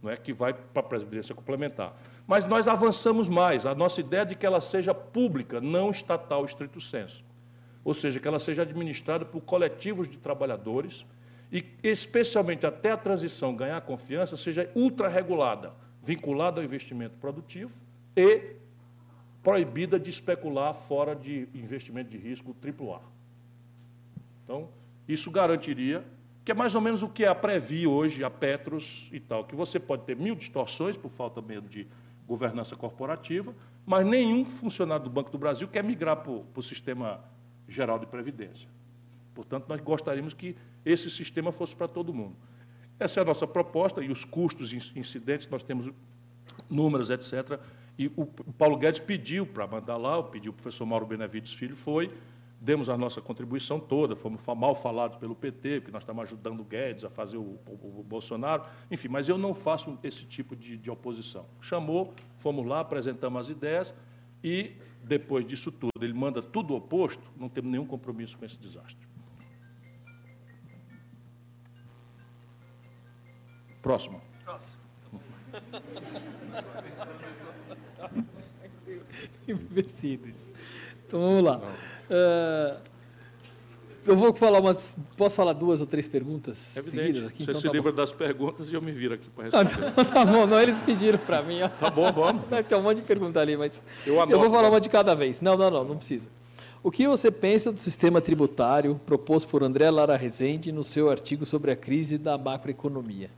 não é, que vai para a Previdência Complementar. Mas nós avançamos mais. A nossa ideia é de que ela seja pública, não estatal, estrito senso ou seja, que ela seja administrada por coletivos de trabalhadores e, especialmente até a transição ganhar confiança, seja ultra-regulada, vinculada ao investimento produtivo e proibida de especular fora de investimento de risco AAA. Então, isso garantiria, que é mais ou menos o que é a Previ hoje, a Petros e tal, que você pode ter mil distorções por falta mesmo de governança corporativa, mas nenhum funcionário do Banco do Brasil quer migrar para o sistema Geral de Previdência. Portanto, nós gostaríamos que esse sistema fosse para todo mundo. Essa é a nossa proposta e os custos incidentes, nós temos números, etc. E o Paulo Guedes pediu para mandar lá, pediu o professor Mauro Benevides Filho, foi, demos a nossa contribuição toda, fomos mal falados pelo PT, porque nós estamos ajudando o Guedes a fazer o, o, o Bolsonaro, enfim, mas eu não faço esse tipo de, de oposição. Chamou, fomos lá, apresentamos as ideias, e depois disso tudo, ele manda tudo oposto, não temos nenhum compromisso com esse desastre. Próximo. Próximo. Envelhecidos. Então vamos lá. Uh, eu vou falar umas. Posso falar duas ou três perguntas é seguidas aqui? Você então, se tá livra bom. das perguntas e eu me viro aqui para responder. Ah, tá bom, não, eles pediram para mim. Ó. Tá bom, vamos. Tem um monte de pergunta ali, mas eu, anoto, eu vou falar uma de cada vez. Não, não, não, não precisa. O que você pensa do sistema tributário proposto por André Lara Rezende no seu artigo sobre a crise da macroeconomia?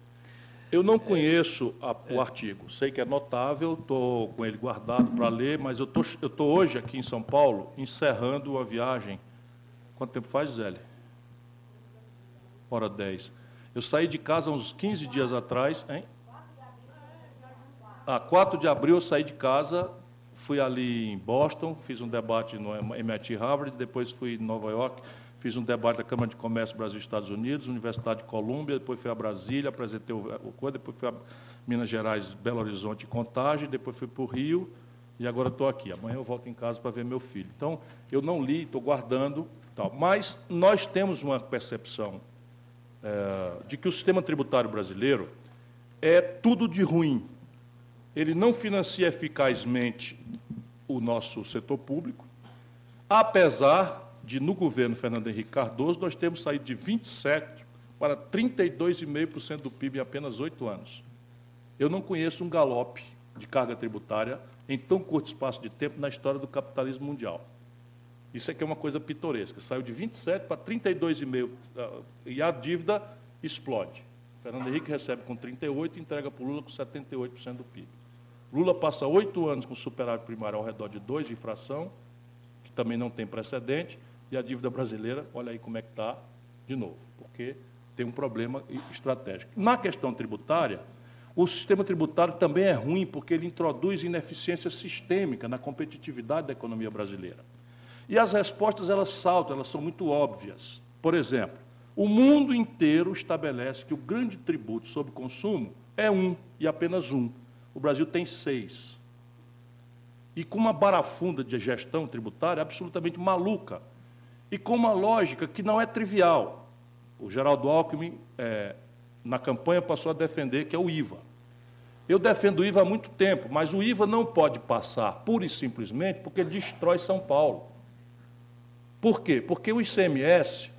Eu não conheço a, o é. artigo, sei que é notável, estou com ele guardado para ler, mas eu estou hoje aqui em São Paulo encerrando a viagem Quanto tempo faz, Zélio? Hora 10. Eu saí de casa uns 15 dias atrás, hein? Ah, 4 de abril eu saí de casa, fui ali em Boston, fiz um debate no MIT Harvard, depois fui em Nova York, fiz um debate da Câmara de Comércio Brasil e Estados Unidos, Universidade de Colômbia, depois fui a Brasília, apresentei o coisa, depois fui a Minas Gerais, Belo Horizonte Contagem, depois fui para o Rio e agora estou aqui. Amanhã eu volto em casa para ver meu filho. Então, eu não li, estou guardando Tal. Mas nós temos uma percepção é, de que o sistema tributário brasileiro é tudo de ruim. Ele não financia eficazmente o nosso setor público, apesar de, no governo Fernando Henrique Cardoso, nós temos saído de 27% para 32,5% do PIB em apenas oito anos. Eu não conheço um galope de carga tributária em tão curto espaço de tempo na história do capitalismo mundial. Isso aqui é uma coisa pitoresca. Saiu de 27 para 32,5 ah, e a dívida explode. Fernando Henrique recebe com 38 e entrega para o Lula com 78% do PIB. Lula passa oito anos com superávit primário ao redor de 2 de infração, que também não tem precedente, e a dívida brasileira, olha aí como é que está, de novo, porque tem um problema estratégico. Na questão tributária, o sistema tributário também é ruim porque ele introduz ineficiência sistêmica na competitividade da economia brasileira. E as respostas elas saltam, elas são muito óbvias. Por exemplo, o mundo inteiro estabelece que o grande tributo sobre consumo é um e apenas um. O Brasil tem seis. E com uma barafunda de gestão tributária absolutamente maluca. E com uma lógica que não é trivial. O Geraldo Alckmin, é, na campanha, passou a defender que é o IVA. Eu defendo o IVA há muito tempo, mas o IVA não pode passar pura e simplesmente porque destrói São Paulo. Por quê? Porque o ICMS,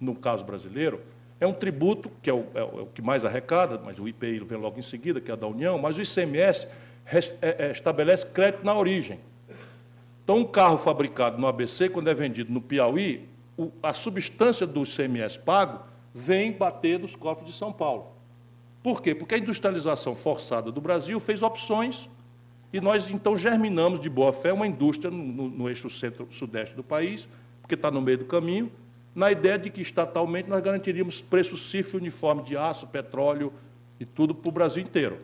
no caso brasileiro, é um tributo que é o, é o, que mais arrecada, mas o IPI vem logo em seguida, que é da União, mas o ICMS é, é, estabelece crédito na origem. Então, um carro fabricado no ABC, quando é vendido no Piauí, o, a substância do ICMS pago vem bater nos cofres de São Paulo. Por quê? Porque a industrialização forçada do Brasil fez opções e nós, então, germinamos de boa fé uma indústria no, no, no eixo centro-sudeste do país, porque está no meio do caminho, na ideia de que estatalmente nós garantiríamos preço CIF uniforme de aço, petróleo e tudo para o Brasil inteiro.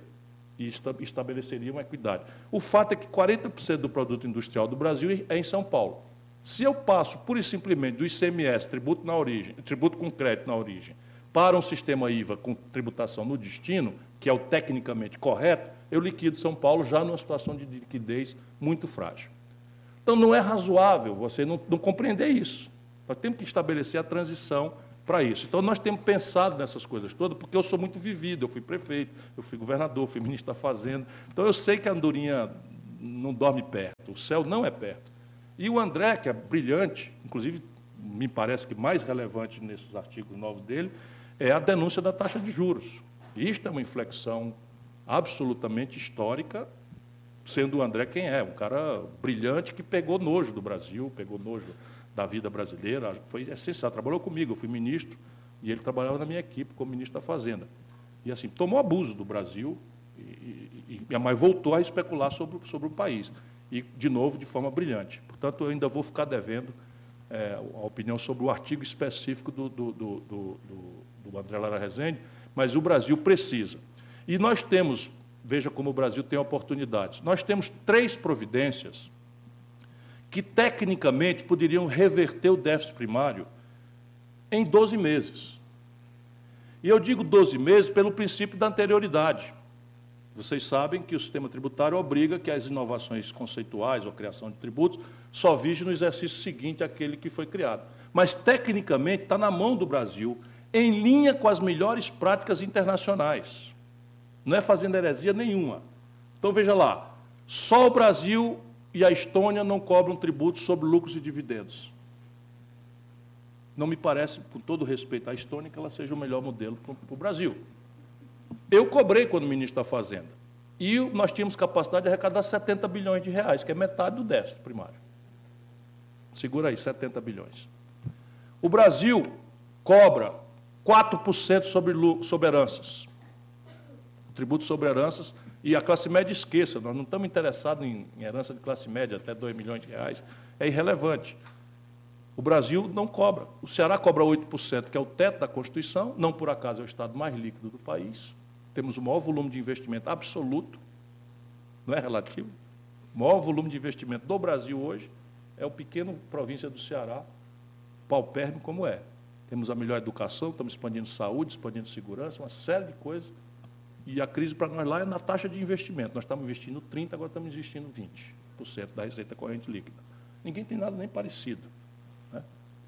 E estabeleceria uma equidade. O fato é que 40% do produto industrial do Brasil é em São Paulo. Se eu passo pura e simplesmente do ICMS, tributo na origem, tributo com crédito na origem, para um sistema IVA com tributação no destino, que é o tecnicamente correto, eu liquido São Paulo já numa situação de liquidez muito frágil. Então, não é razoável você não, não compreender isso. Nós temos que estabelecer a transição para isso. Então, nós temos pensado nessas coisas todas, porque eu sou muito vivido. Eu fui prefeito, eu fui governador, fui ministro da Fazenda. Então, eu sei que a Andorinha não dorme perto, o céu não é perto. E o André, que é brilhante, inclusive me parece que mais relevante nesses artigos novos dele, é a denúncia da taxa de juros. Isto é uma inflexão absolutamente histórica sendo o André quem é, um cara brilhante que pegou nojo do Brasil, pegou nojo da vida brasileira, foi essencial, trabalhou comigo, eu fui ministro, e ele trabalhava na minha equipe como ministro da Fazenda. E assim, tomou abuso do Brasil, e, e, e, mas voltou a especular sobre, sobre o país, e de novo de forma brilhante. Portanto, eu ainda vou ficar devendo é, a opinião sobre o artigo específico do, do, do, do, do André Lara Rezende, mas o Brasil precisa. E nós temos Veja como o Brasil tem oportunidades. Nós temos três providências que, tecnicamente, poderiam reverter o déficit primário em 12 meses. E eu digo 12 meses pelo princípio da anterioridade. Vocês sabem que o sistema tributário obriga que as inovações conceituais ou criação de tributos só vige no exercício seguinte àquele que foi criado. Mas, tecnicamente, está na mão do Brasil, em linha com as melhores práticas internacionais. Não é fazendo heresia nenhuma. Então, veja lá, só o Brasil e a Estônia não cobram tributo sobre lucros e dividendos. Não me parece, com todo respeito à Estônia, que ela seja o melhor modelo para o Brasil. Eu cobrei quando ministro da Fazenda. E nós tínhamos capacidade de arrecadar 70 bilhões de reais, que é metade do déficit primário. Segura aí, 70 bilhões. O Brasil cobra 4% sobre, sobre heranças. Tributo sobre heranças, e a classe média esqueça, nós não estamos interessados em, em herança de classe média até 2 milhões de reais. É irrelevante. O Brasil não cobra. O Ceará cobra 8%, que é o teto da Constituição, não por acaso é o estado mais líquido do país. Temos o maior volume de investimento absoluto, não é relativo. O maior volume de investimento do Brasil hoje é o pequeno província do Ceará, paupérrimo como é. Temos a melhor educação, estamos expandindo saúde, expandindo segurança, uma série de coisas. E a crise para nós lá é na taxa de investimento. Nós estamos investindo 30%, agora estamos investindo 20% da receita corrente líquida. Ninguém tem nada nem parecido.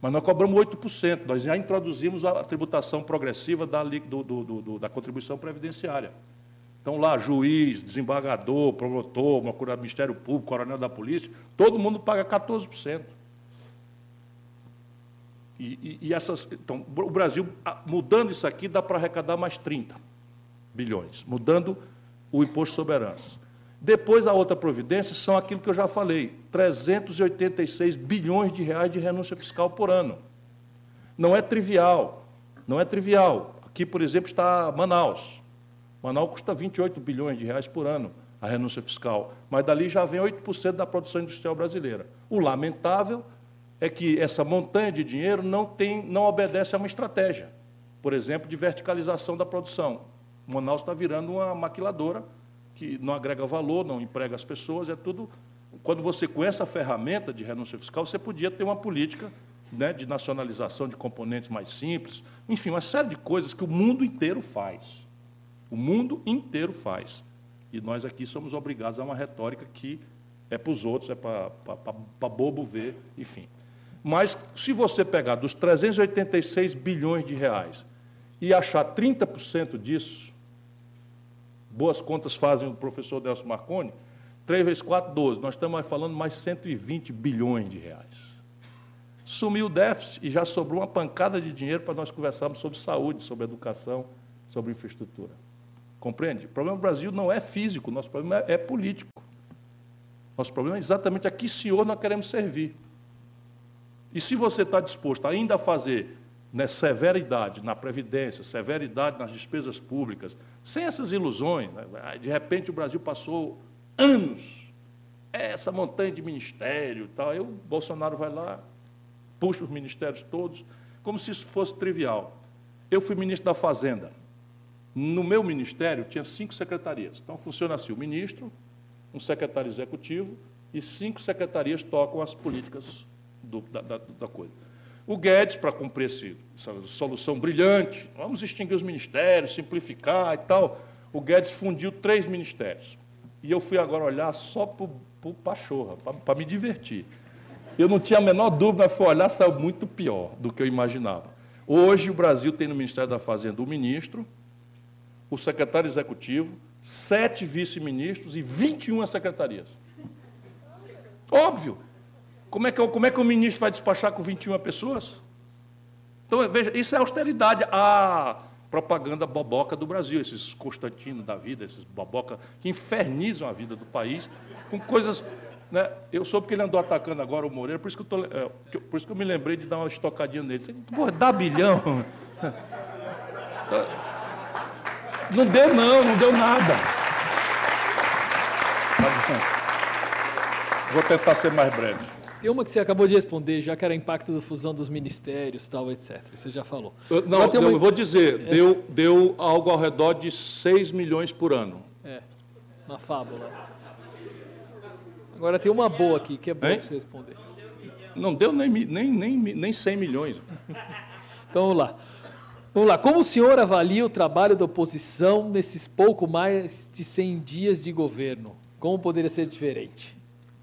Mas nós cobramos 8%. Nós já introduzimos a tributação progressiva da, do, do, do, da contribuição previdenciária. Então, lá, juiz, desembargador, promotor, Ministério Público, coronel da polícia, todo mundo paga 14%. E, e, e essas, então, o Brasil, mudando isso aqui, dá para arrecadar mais 30 bilhões, mudando o imposto sobre heranças. Depois, a outra providência são aquilo que eu já falei, 386 bilhões de reais de renúncia fiscal por ano. Não é trivial, não é trivial. Aqui, por exemplo, está Manaus. Manaus custa 28 bilhões de reais por ano a renúncia fiscal, mas dali já vem 8% da produção industrial brasileira. O lamentável é que essa montanha de dinheiro não, tem, não obedece a uma estratégia, por exemplo, de verticalização da produção. Manaus está virando uma maquiladora que não agrega valor, não emprega as pessoas, é tudo. Quando você conhece a ferramenta de renúncia fiscal, você podia ter uma política né, de nacionalização de componentes mais simples, enfim, uma série de coisas que o mundo inteiro faz. O mundo inteiro faz. E nós aqui somos obrigados a uma retórica que é para os outros, é para bobo ver, enfim. Mas se você pegar dos 386 bilhões de reais e achar 30% disso, boas contas fazem o professor Delcio Marconi, 3 vezes 4, 12. Nós estamos falando mais 120 bilhões de reais. Sumiu o déficit e já sobrou uma pancada de dinheiro para nós conversarmos sobre saúde, sobre educação, sobre infraestrutura. Compreende? O problema do Brasil não é físico, nosso problema é político. Nosso problema é exatamente a que senhor nós queremos servir. E se você está disposto ainda a fazer né, severidade na Previdência, severidade nas despesas públicas, sem essas ilusões. Né? De repente o Brasil passou anos, essa montanha de ministério tal. O Bolsonaro vai lá, puxa os ministérios todos, como se isso fosse trivial. Eu fui ministro da Fazenda. No meu ministério tinha cinco secretarias. Então funciona assim: o ministro, um secretário executivo e cinco secretarias tocam as políticas do, da, da, da coisa. O Guedes, para cumprir esse, essa solução brilhante, vamos extinguir os ministérios, simplificar e tal. O Guedes fundiu três ministérios. E eu fui agora olhar só para o Pachorra, para me divertir. Eu não tinha a menor dúvida, mas fui olhar, saiu muito pior do que eu imaginava. Hoje o Brasil tem no Ministério da Fazenda o ministro, o secretário executivo, sete vice-ministros e 21 secretarias. Óbvio, como é, que, como é que o ministro vai despachar com 21 pessoas? Então, veja, isso é austeridade. A propaganda boboca do Brasil, esses Constantino da vida, esses boboca que infernizam a vida do país com coisas. Né? Eu soube que ele andou atacando agora o Moreira, por isso que eu, tô, é, por isso que eu me lembrei de dar uma estocadinha nele. Porra, dá bilhão. Não deu, não, não deu nada. Tá Vou tentar ser mais breve. Tem uma que você acabou de responder, já que era impacto da fusão dos ministérios, tal, etc. Você já falou. Eu, não, uma... eu vou dizer, é. deu, deu algo ao redor de 6 milhões por ano. É, uma fábula. Agora tem uma boa aqui, que é boa você responder. Não deu nem, nem, nem, nem 100 milhões. então vamos lá. Vamos lá. Como o senhor avalia o trabalho da oposição nesses pouco mais de 100 dias de governo? Como poderia ser diferente?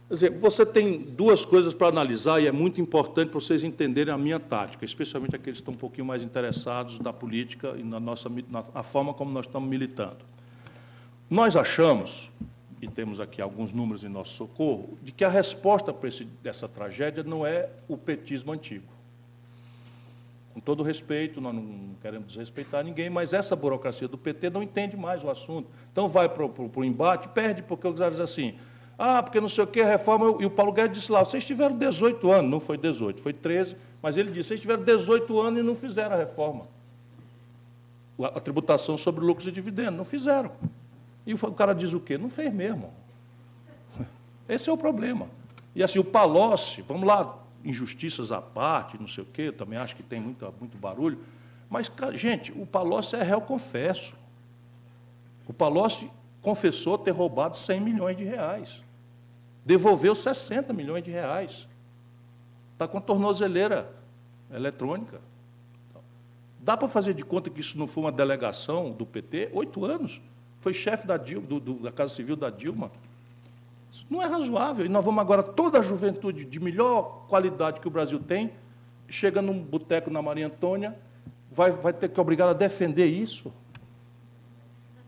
Quer dizer, você tem duas coisas para analisar e é muito importante para vocês entenderem a minha tática, especialmente aqueles que estão um pouquinho mais interessados na política e na nossa na, na forma como nós estamos militando. Nós achamos, e temos aqui alguns números em nosso socorro, de que a resposta para esse, tragédia não é o petismo antigo. Com todo respeito, nós não queremos desrespeitar ninguém, mas essa burocracia do PT não entende mais o assunto. Então vai para o embate, perde, porque caras dizem assim, ah, porque não sei o que, reforma. E o Paulo Guedes disse lá: vocês tiveram 18 anos, não foi 18, foi 13, mas ele disse: vocês tiveram 18 anos e não fizeram a reforma. A, tributação sobre lucros e dividendos, não fizeram. E o cara diz o quê? Não fez mesmo. Esse é o problema. E assim, o Palocci, vamos lá, injustiças à parte, não sei o quê, também acho que tem muito, muito barulho, mas, gente, o Palocci é réu confesso. O Palocci confessou ter roubado 100 milhões de reais devolveu 60 milhões de reais. Está com tornozeleira eletrônica. Dá para fazer de conta que isso não foi uma delegação do PT? Oito anos. Foi chefe da, do, do, da Casa Civil da Dilma. Isso não é razoável. E nós vamos agora, toda a juventude de melhor qualidade que o Brasil tem, chega num boteco na Maria Antônia, vai, vai ter que obrigar a defender isso.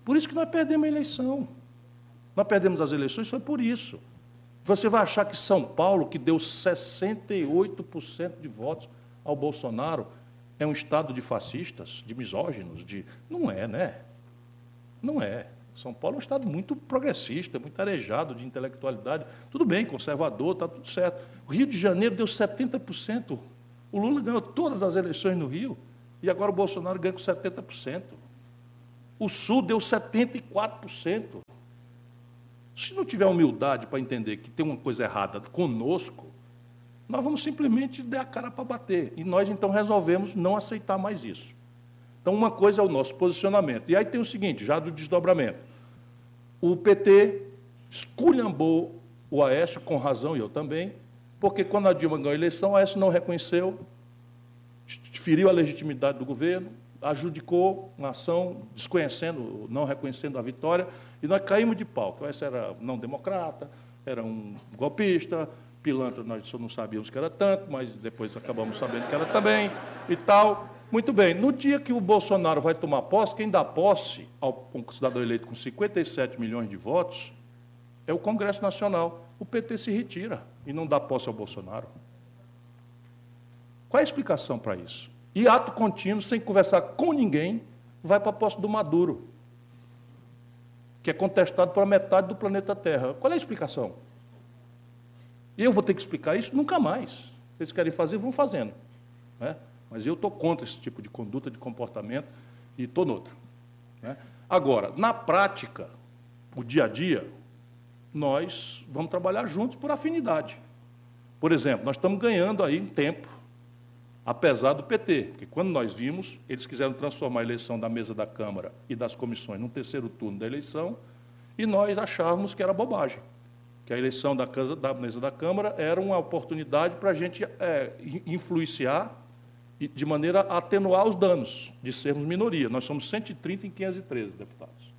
Por isso que nós perdemos a eleição. Nós perdemos as eleições, foi por isso. Você vai achar que São Paulo, que deu 68% de votos ao Bolsonaro, é um estado de fascistas, de misóginos, de. Não é, né? Não é. São Paulo é um estado muito progressista, muito arejado de intelectualidade. Tudo bem, conservador, está tudo certo. O Rio de Janeiro deu 70%. O Lula ganhou todas as eleições no Rio e agora o Bolsonaro ganha com 70%. O Sul deu 74%. Se não tiver humildade para entender que tem uma coisa errada conosco, nós vamos simplesmente dar a cara para bater. E nós, então, resolvemos não aceitar mais isso. Então, uma coisa é o nosso posicionamento. E aí tem o seguinte, já do desdobramento. O PT esculhambou o Aécio, com razão, e eu também, porque quando a Dilma ganhou a eleição, o Aécio não reconheceu, feriu a legitimidade do governo, adjudicou uma ação desconhecendo, não reconhecendo a vitória, e nós caímos de pau. O Aécio era não democrata, era um golpista, pilantra nós só não sabíamos que era tanto, mas depois acabamos sabendo que era também e tal. Muito bem, no dia que o Bolsonaro vai tomar posse, quem dá posse ao um cidadão eleito com 57 milhões de votos é o Congresso Nacional. O PT se retira e não dá posse ao Bolsonaro. Qual é a explicação para isso? E ato contínuo, sem conversar com ninguém, vai para a posse do Maduro que é contestado por metade do planeta Terra. Qual é a explicação? Eu vou ter que explicar isso? Nunca mais. Eles querem fazer, vão fazendo. Né? Mas eu estou contra esse tipo de conduta, de comportamento, e estou noutra. Né? Agora, na prática, o dia a dia, nós vamos trabalhar juntos por afinidade. Por exemplo, nós estamos ganhando aí em tempo, apesar do PT, porque quando nós vimos, eles quiseram transformar a eleição da mesa da Câmara e das comissões num terceiro turno da eleição, e nós achávamos que era bobagem, que a eleição da, casa, da mesa da Câmara era uma oportunidade para a gente é, influenciar de maneira a atenuar os danos de sermos minoria. Nós somos 130 em 513 deputados.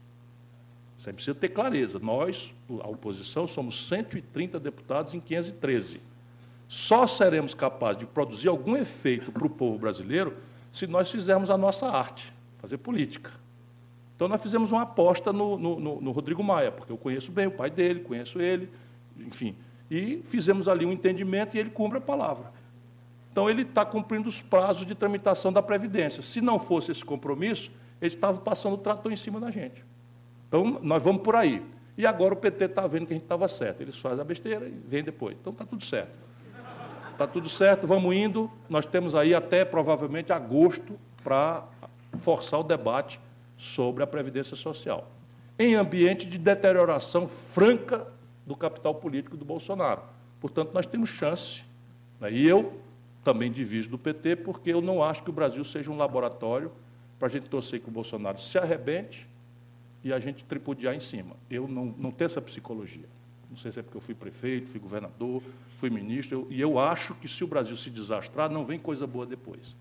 Você precisa ter clareza. Nós, a oposição, somos 130 deputados em 513. Só seremos capazes de produzir algum efeito para o povo brasileiro se nós fizermos a nossa arte, fazer política. Então, nós fizemos uma aposta no, no, no Rodrigo Maia, porque eu conheço bem o pai dele, conheço ele, enfim. E fizemos ali um entendimento e ele cumpre a palavra. Então, ele está cumprindo os prazos de tramitação da Previdência. Se não fosse esse compromisso, ele estava passando o trator em cima da gente. Então, nós vamos por aí. E agora o PT está vendo que a gente estava certo. Eles fazem a besteira e vem depois. Então, está tudo certo. Está tudo certo, vamos indo. Nós temos aí até provavelmente agosto para forçar o debate sobre a Previdência Social. Em ambiente de deterioração franca do capital político do Bolsonaro. Portanto, nós temos chance. Né? E eu também diviso do PT, porque eu não acho que o Brasil seja um laboratório para a gente torcer que o Bolsonaro se arrebente e a gente tripudiar em cima. Eu não, não tenho essa psicologia. Não sei se é porque eu fui prefeito, fui governador, fui ministro, eu, e eu acho que se o Brasil se desastrar, não vem coisa boa depois.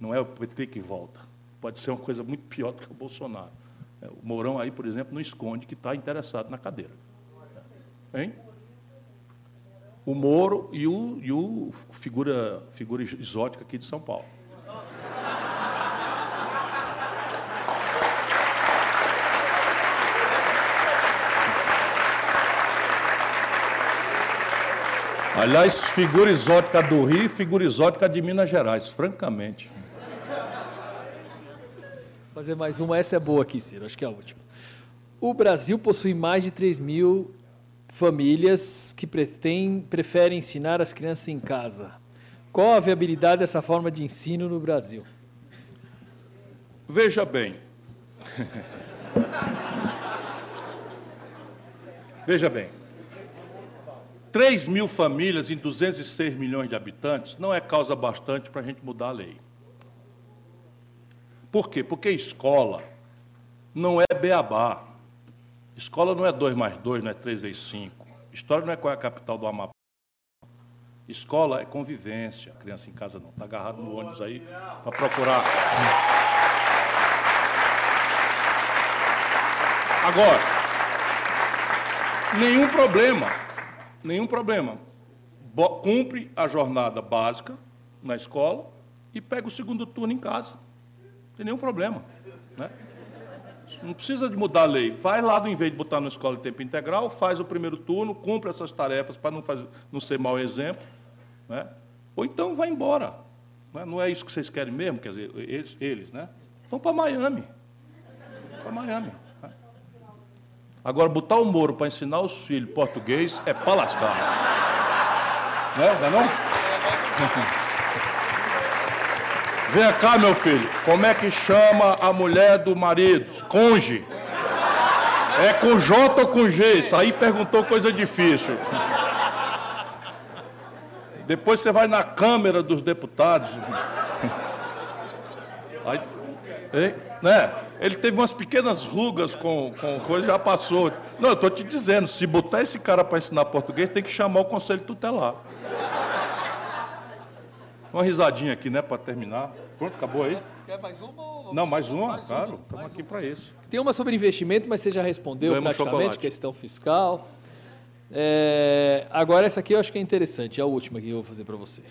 Não é o PT que volta. Pode ser uma coisa muito pior do que o Bolsonaro. É, o Mourão aí, por exemplo, não esconde que está interessado na cadeira. Hein? O Moro e o, e o figura, figura exótica aqui de São Paulo. Aliás, figura exótica do Rio e figura exótica de Minas Gerais, francamente. Fazer mais uma, essa é boa aqui, Ciro, acho que é a última. O Brasil possui mais de 3 mil famílias que pretém, preferem ensinar as crianças em casa. Qual a viabilidade dessa forma de ensino no Brasil? Veja bem. Veja bem. 3 mil famílias em 206 milhões de habitantes não é causa bastante para a gente mudar a lei. Por quê? Porque escola não é beabá. Escola não é 2 mais 2, não é 3 vezes 5. História não é qual é a capital do Amapá. Escola é convivência. A criança em casa não. Está agarrado no ônibus aí para procurar. Agora, nenhum problema nenhum problema. Bo cumpre a jornada básica na escola e pega o segundo turno em casa. Não tem nenhum problema. Né? Não precisa de mudar a lei. Vai lá, do invés de botar na escola de tempo integral, faz o primeiro turno, cumpre essas tarefas para não, não ser mau exemplo. Né? Ou então vai embora. Né? Não é isso que vocês querem mesmo? Quer dizer, eles, eles né? Vão para Miami. Para Miami. Agora, botar o Moro para ensinar os filhos português é para lascar. Né? Não é não? Vem cá, meu filho. Como é que chama a mulher do marido? Conge. É com J ou com G? Isso aí perguntou coisa difícil. Depois você vai na Câmara dos Deputados. Aí, né? Ele teve umas pequenas rugas com, com coisa, já passou. Não, eu estou te dizendo, se botar esse cara para ensinar português, tem que chamar o conselho tutelar. Uma risadinha aqui, né, para terminar. Pronto, acabou aí? Quer mais uma? Ou... Não, mais uma, mais claro. Estamos aqui para isso. Tem uma sobre investimento, mas você já respondeu Ganhamos praticamente, chocolate. questão fiscal. É... Agora, essa aqui eu acho que é interessante, é a última que eu vou fazer para você.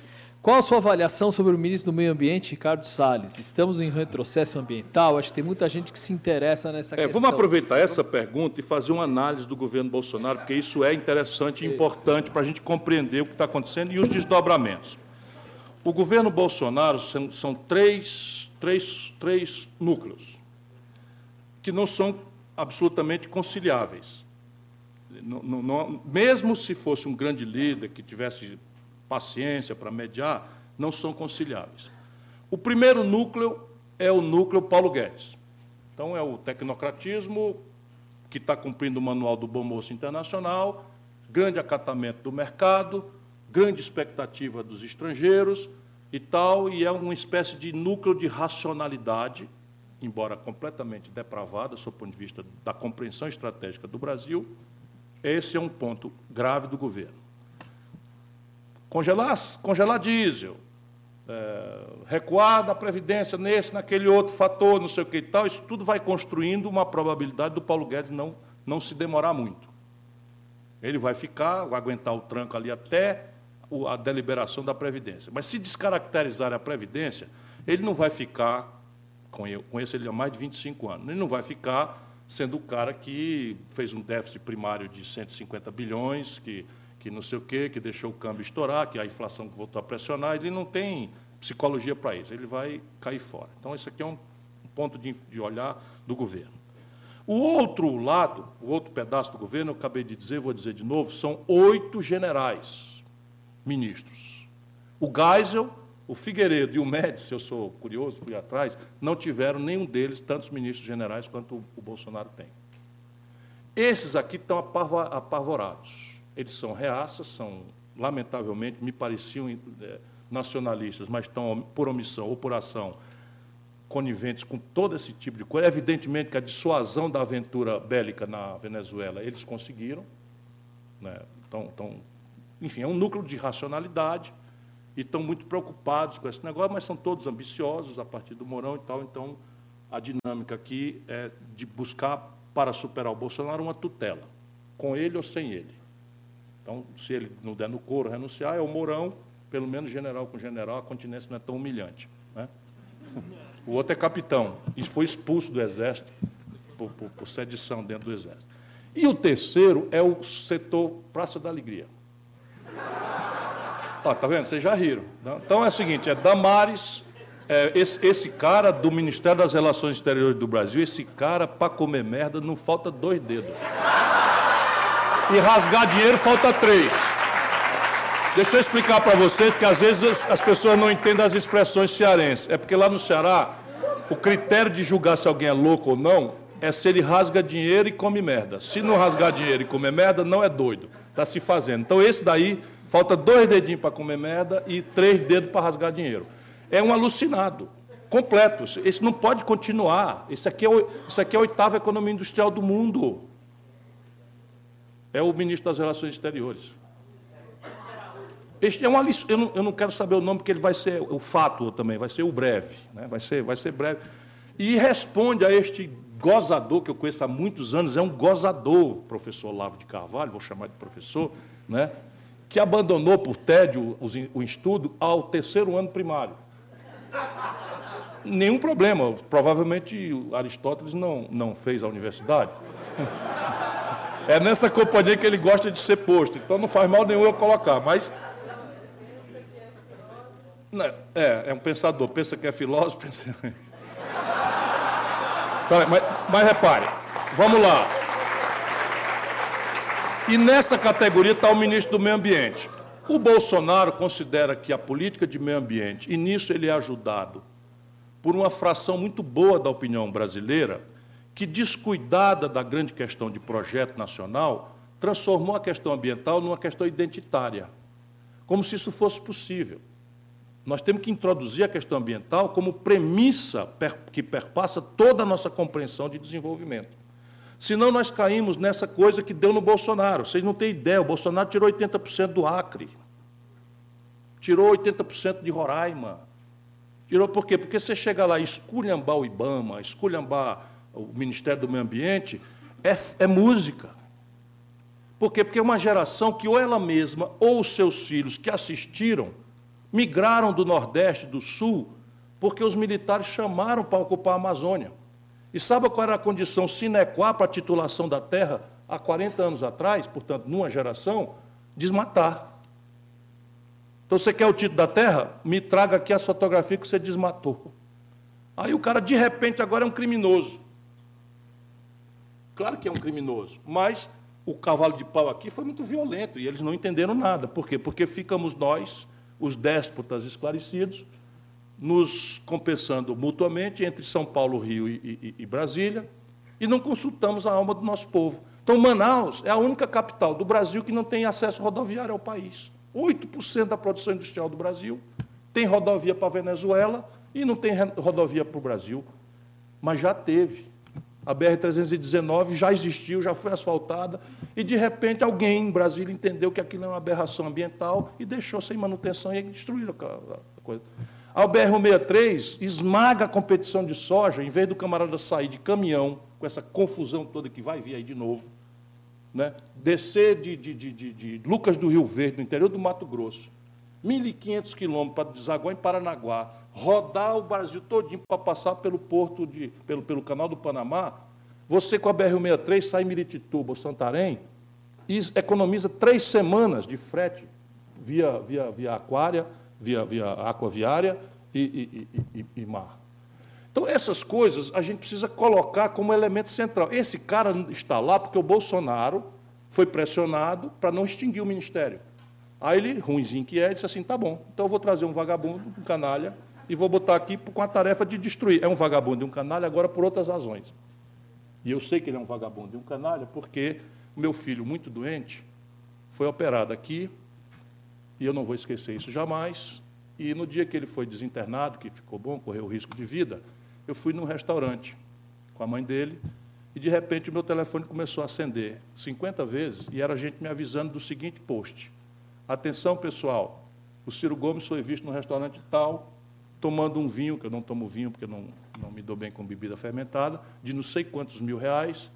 Qual a sua avaliação sobre o ministro do Meio Ambiente, Ricardo Salles? Estamos em retrocesso ambiental? Acho que tem muita gente que se interessa nessa é, questão. Vamos aproveitar essa pergunta e fazer uma análise do governo Bolsonaro, porque isso é interessante e importante para a gente compreender o que está acontecendo e os desdobramentos. O governo Bolsonaro são, são três, três, três núcleos que não são absolutamente conciliáveis. Não, não, mesmo se fosse um grande líder que tivesse paciência para mediar, não são conciliáveis. O primeiro núcleo é o núcleo Paulo Guedes. Então, é o tecnocratismo, que está cumprindo o manual do Bom Moço Internacional, grande acatamento do mercado, grande expectativa dos estrangeiros e tal, e é uma espécie de núcleo de racionalidade, embora completamente depravada, do ponto de vista da compreensão estratégica do Brasil. Esse é um ponto grave do governo. Congelar, congelar diesel, é, recuar da Previdência nesse, naquele outro fator, não sei o que e tal, isso tudo vai construindo uma probabilidade do Paulo Guedes não, não se demorar muito. Ele vai ficar, vai aguentar o tranco ali até a deliberação da Previdência. Mas se descaracterizar a Previdência, ele não vai ficar, conheço ele há mais de 25 anos, ele não vai ficar sendo o cara que fez um déficit primário de 150 bilhões, que que não sei o quê, que deixou o câmbio estourar, que a inflação voltou a pressionar, ele não tem psicologia para isso, ele vai cair fora. Então, esse aqui é um ponto de, de olhar do governo. O outro lado, o outro pedaço do governo, eu acabei de dizer, vou dizer de novo, são oito generais ministros. O Geisel, o Figueiredo e o Médici, eu sou curioso, fui atrás, não tiveram nenhum deles tantos ministros generais quanto o Bolsonaro tem. Esses aqui estão apavorados. Eles são reaças, são, lamentavelmente, me pareciam é, nacionalistas, mas estão, por omissão ou por ação, coniventes com todo esse tipo de coisa. Evidentemente que a dissuasão da aventura bélica na Venezuela eles conseguiram. Né? Então, então, enfim, é um núcleo de racionalidade e estão muito preocupados com esse negócio, mas são todos ambiciosos a partir do Mourão e tal, então a dinâmica aqui é de buscar, para superar o Bolsonaro, uma tutela, com ele ou sem ele. Então, se ele não der no couro renunciar, é o Mourão, pelo menos general com general, a continência não é tão humilhante. Né? O outro é capitão, e foi expulso do Exército por, por, por sedição dentro do Exército. E o terceiro é o setor Praça da Alegria. Ó, tá vendo? Vocês já riram. Então é o seguinte: é Damares, é, esse, esse, cara do Ministério das Relações Exteriores do Brasil, esse cara, para comer merda, não falta dois dedos. E rasgar dinheiro falta três. Deixa eu explicar para vocês, porque às vezes as pessoas não entendem as expressões cearenses. É porque lá no Ceará, o critério de julgar se alguém é louco ou não é se ele rasga dinheiro e come merda. Se não rasgar dinheiro e comer merda, não é doido. Está se fazendo. Então, esse daí, falta dois dedinhos para comer merda e três dedos para rasgar dinheiro. É um alucinado. Completo. Isso não pode continuar. Isso aqui, é, aqui é a oitava economia industrial do mundo. É o ministro das Relações Exteriores. Este é uma eu não, eu não quero saber o nome, porque ele vai ser o fato também, vai ser o breve. Né? Vai, ser, vai ser breve. E responde a este gozador que eu conheço há muitos anos, é um gozador, professor Lavo de Carvalho, vou chamar de professor, né, que abandonou por tédio o estudo ao terceiro ano primário. Nenhum problema, provavelmente Aristóteles não, não fez a universidade. É nessa companhia que ele gosta de ser posto, então não faz mal nenhum eu colocar, mas. É, é um pensador, pensa que é filósofo, pensa. Mas, mas repare, vamos lá. E nessa categoria está o ministro do Meio Ambiente. O Bolsonaro considera que a política de meio ambiente, e nisso ele é ajudado por uma fração muito boa da opinião brasileira, que, descuidada da grande questão de projeto nacional, transformou a questão ambiental numa questão identitária, como se isso fosse possível. Nós temos que introduzir a questão ambiental como premissa que perpassa toda a nossa compreensão de desenvolvimento. Senão nós caímos nessa coisa que deu no Bolsonaro. Vocês não têm ideia, o Bolsonaro tirou 80% do Acre. Tirou 80% de Roraima. Tirou por quê? Porque você chega lá e esculhambar o IBAMA, esculhambar o Ministério do Meio Ambiente, é, é música. Por quê? Porque é uma geração que ou ela mesma ou os seus filhos que assistiram migraram do Nordeste, do Sul, porque os militares chamaram para ocupar a Amazônia. E sabe qual era a condição sine qua para a titulação da terra há 40 anos atrás, portanto, numa geração? Desmatar. Então, você quer o título da terra? Me traga aqui a fotografia que você desmatou. Aí o cara, de repente, agora é um criminoso. Claro que é um criminoso, mas o cavalo de pau aqui foi muito violento e eles não entenderam nada. Por quê? Porque ficamos nós os déspotas esclarecidos, nos compensando mutuamente entre São Paulo, Rio e, e, e, Brasília, e não consultamos a alma do nosso povo. Então, Manaus é a única capital do Brasil que não tem acesso rodoviário ao país. 8% da produção industrial do Brasil tem rodovia para a Venezuela e não tem rodovia para o Brasil. Mas já teve. A BR-319 já existiu, já foi asfaltada, e de repente alguém em Brasília entendeu que aquilo é uma aberração ambiental e deixou sem manutenção e destruiu a coisa. A BR-163 esmaga a competição de soja, em vez do camarada sair de caminhão, com essa confusão toda que vai vir aí de novo, né? descer de, de, de, de Lucas do Rio Verde, no interior do Mato Grosso, 1.500 quilômetros para desaguar em Paranaguá, rodar o Brasil todinho para passar pelo porto de, pelo, pelo canal do Panamá, você com a BR-163 sai em Miritituba ou Santarém e economiza três semanas de frete via, via, via aquária, via, via aquaviária e, e, e, e mar. Então, essas coisas a gente precisa colocar como elemento central. Esse cara está lá porque o Bolsonaro foi pressionado para não extinguir o ministério. Aí ele, ruimzinho que é, disse assim: tá bom, então eu vou trazer um vagabundo, um canalha, e vou botar aqui com a tarefa de destruir. É um vagabundo e um canalha agora por outras razões. E eu sei que ele é um vagabundo e um canalha porque o meu filho, muito doente, foi operado aqui, e eu não vou esquecer isso jamais. E no dia que ele foi desinternado, que ficou bom, correu risco de vida, eu fui num restaurante com a mãe dele, e de repente o meu telefone começou a acender 50 vezes, e era gente me avisando do seguinte post. Atenção, pessoal, o Ciro Gomes foi visto no restaurante tal, tomando um vinho, que eu não tomo vinho porque não, não me dou bem com bebida fermentada, de não sei quantos mil reais,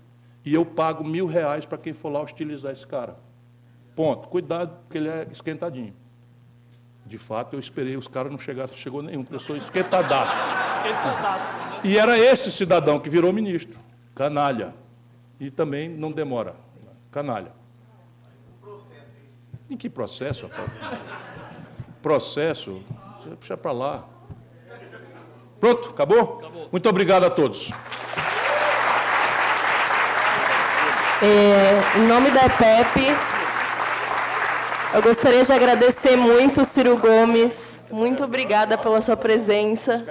e eu pago mil reais para quem for lá hostilizar esse cara. Ponto. Cuidado, porque ele é esquentadinho. De fato, eu esperei, os caras não chegaram, chegou nenhum, porque eu sou esquentadaço. E era esse cidadão que virou ministro. Canalha. E também não demora. Canalha. Em que processo, rapaz? Processo? Você puxa para lá. Pronto, acabou? acabou? Muito obrigado a todos. É, em nome da EPEP, eu gostaria de agradecer muito, Ciro Gomes. Muito obrigada pela sua presença.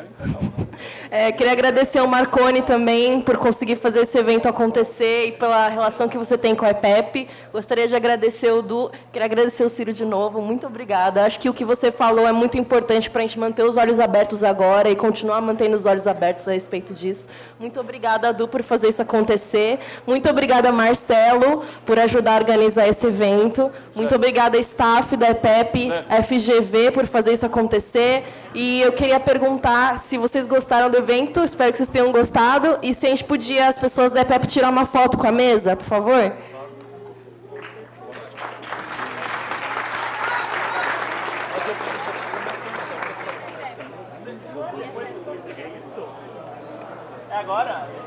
É, queria agradecer ao Marconi também por conseguir fazer esse evento acontecer e pela relação que você tem com a EPEP. Gostaria de agradecer o Du, queria agradecer o Ciro de novo. Muito obrigada. Acho que o que você falou é muito importante para a gente manter os olhos abertos agora e continuar mantendo os olhos abertos a respeito disso. Muito obrigada, Du, por fazer isso acontecer. Muito obrigada, Marcelo, por ajudar a organizar esse evento. Muito obrigada, staff da EPEP, FGV, por fazer isso acontecer. E eu queria perguntar se vocês gostaram do evento, espero que vocês tenham gostado. E se a gente podia, as pessoas da EPEP, tirar uma foto com a mesa, por favor? É agora?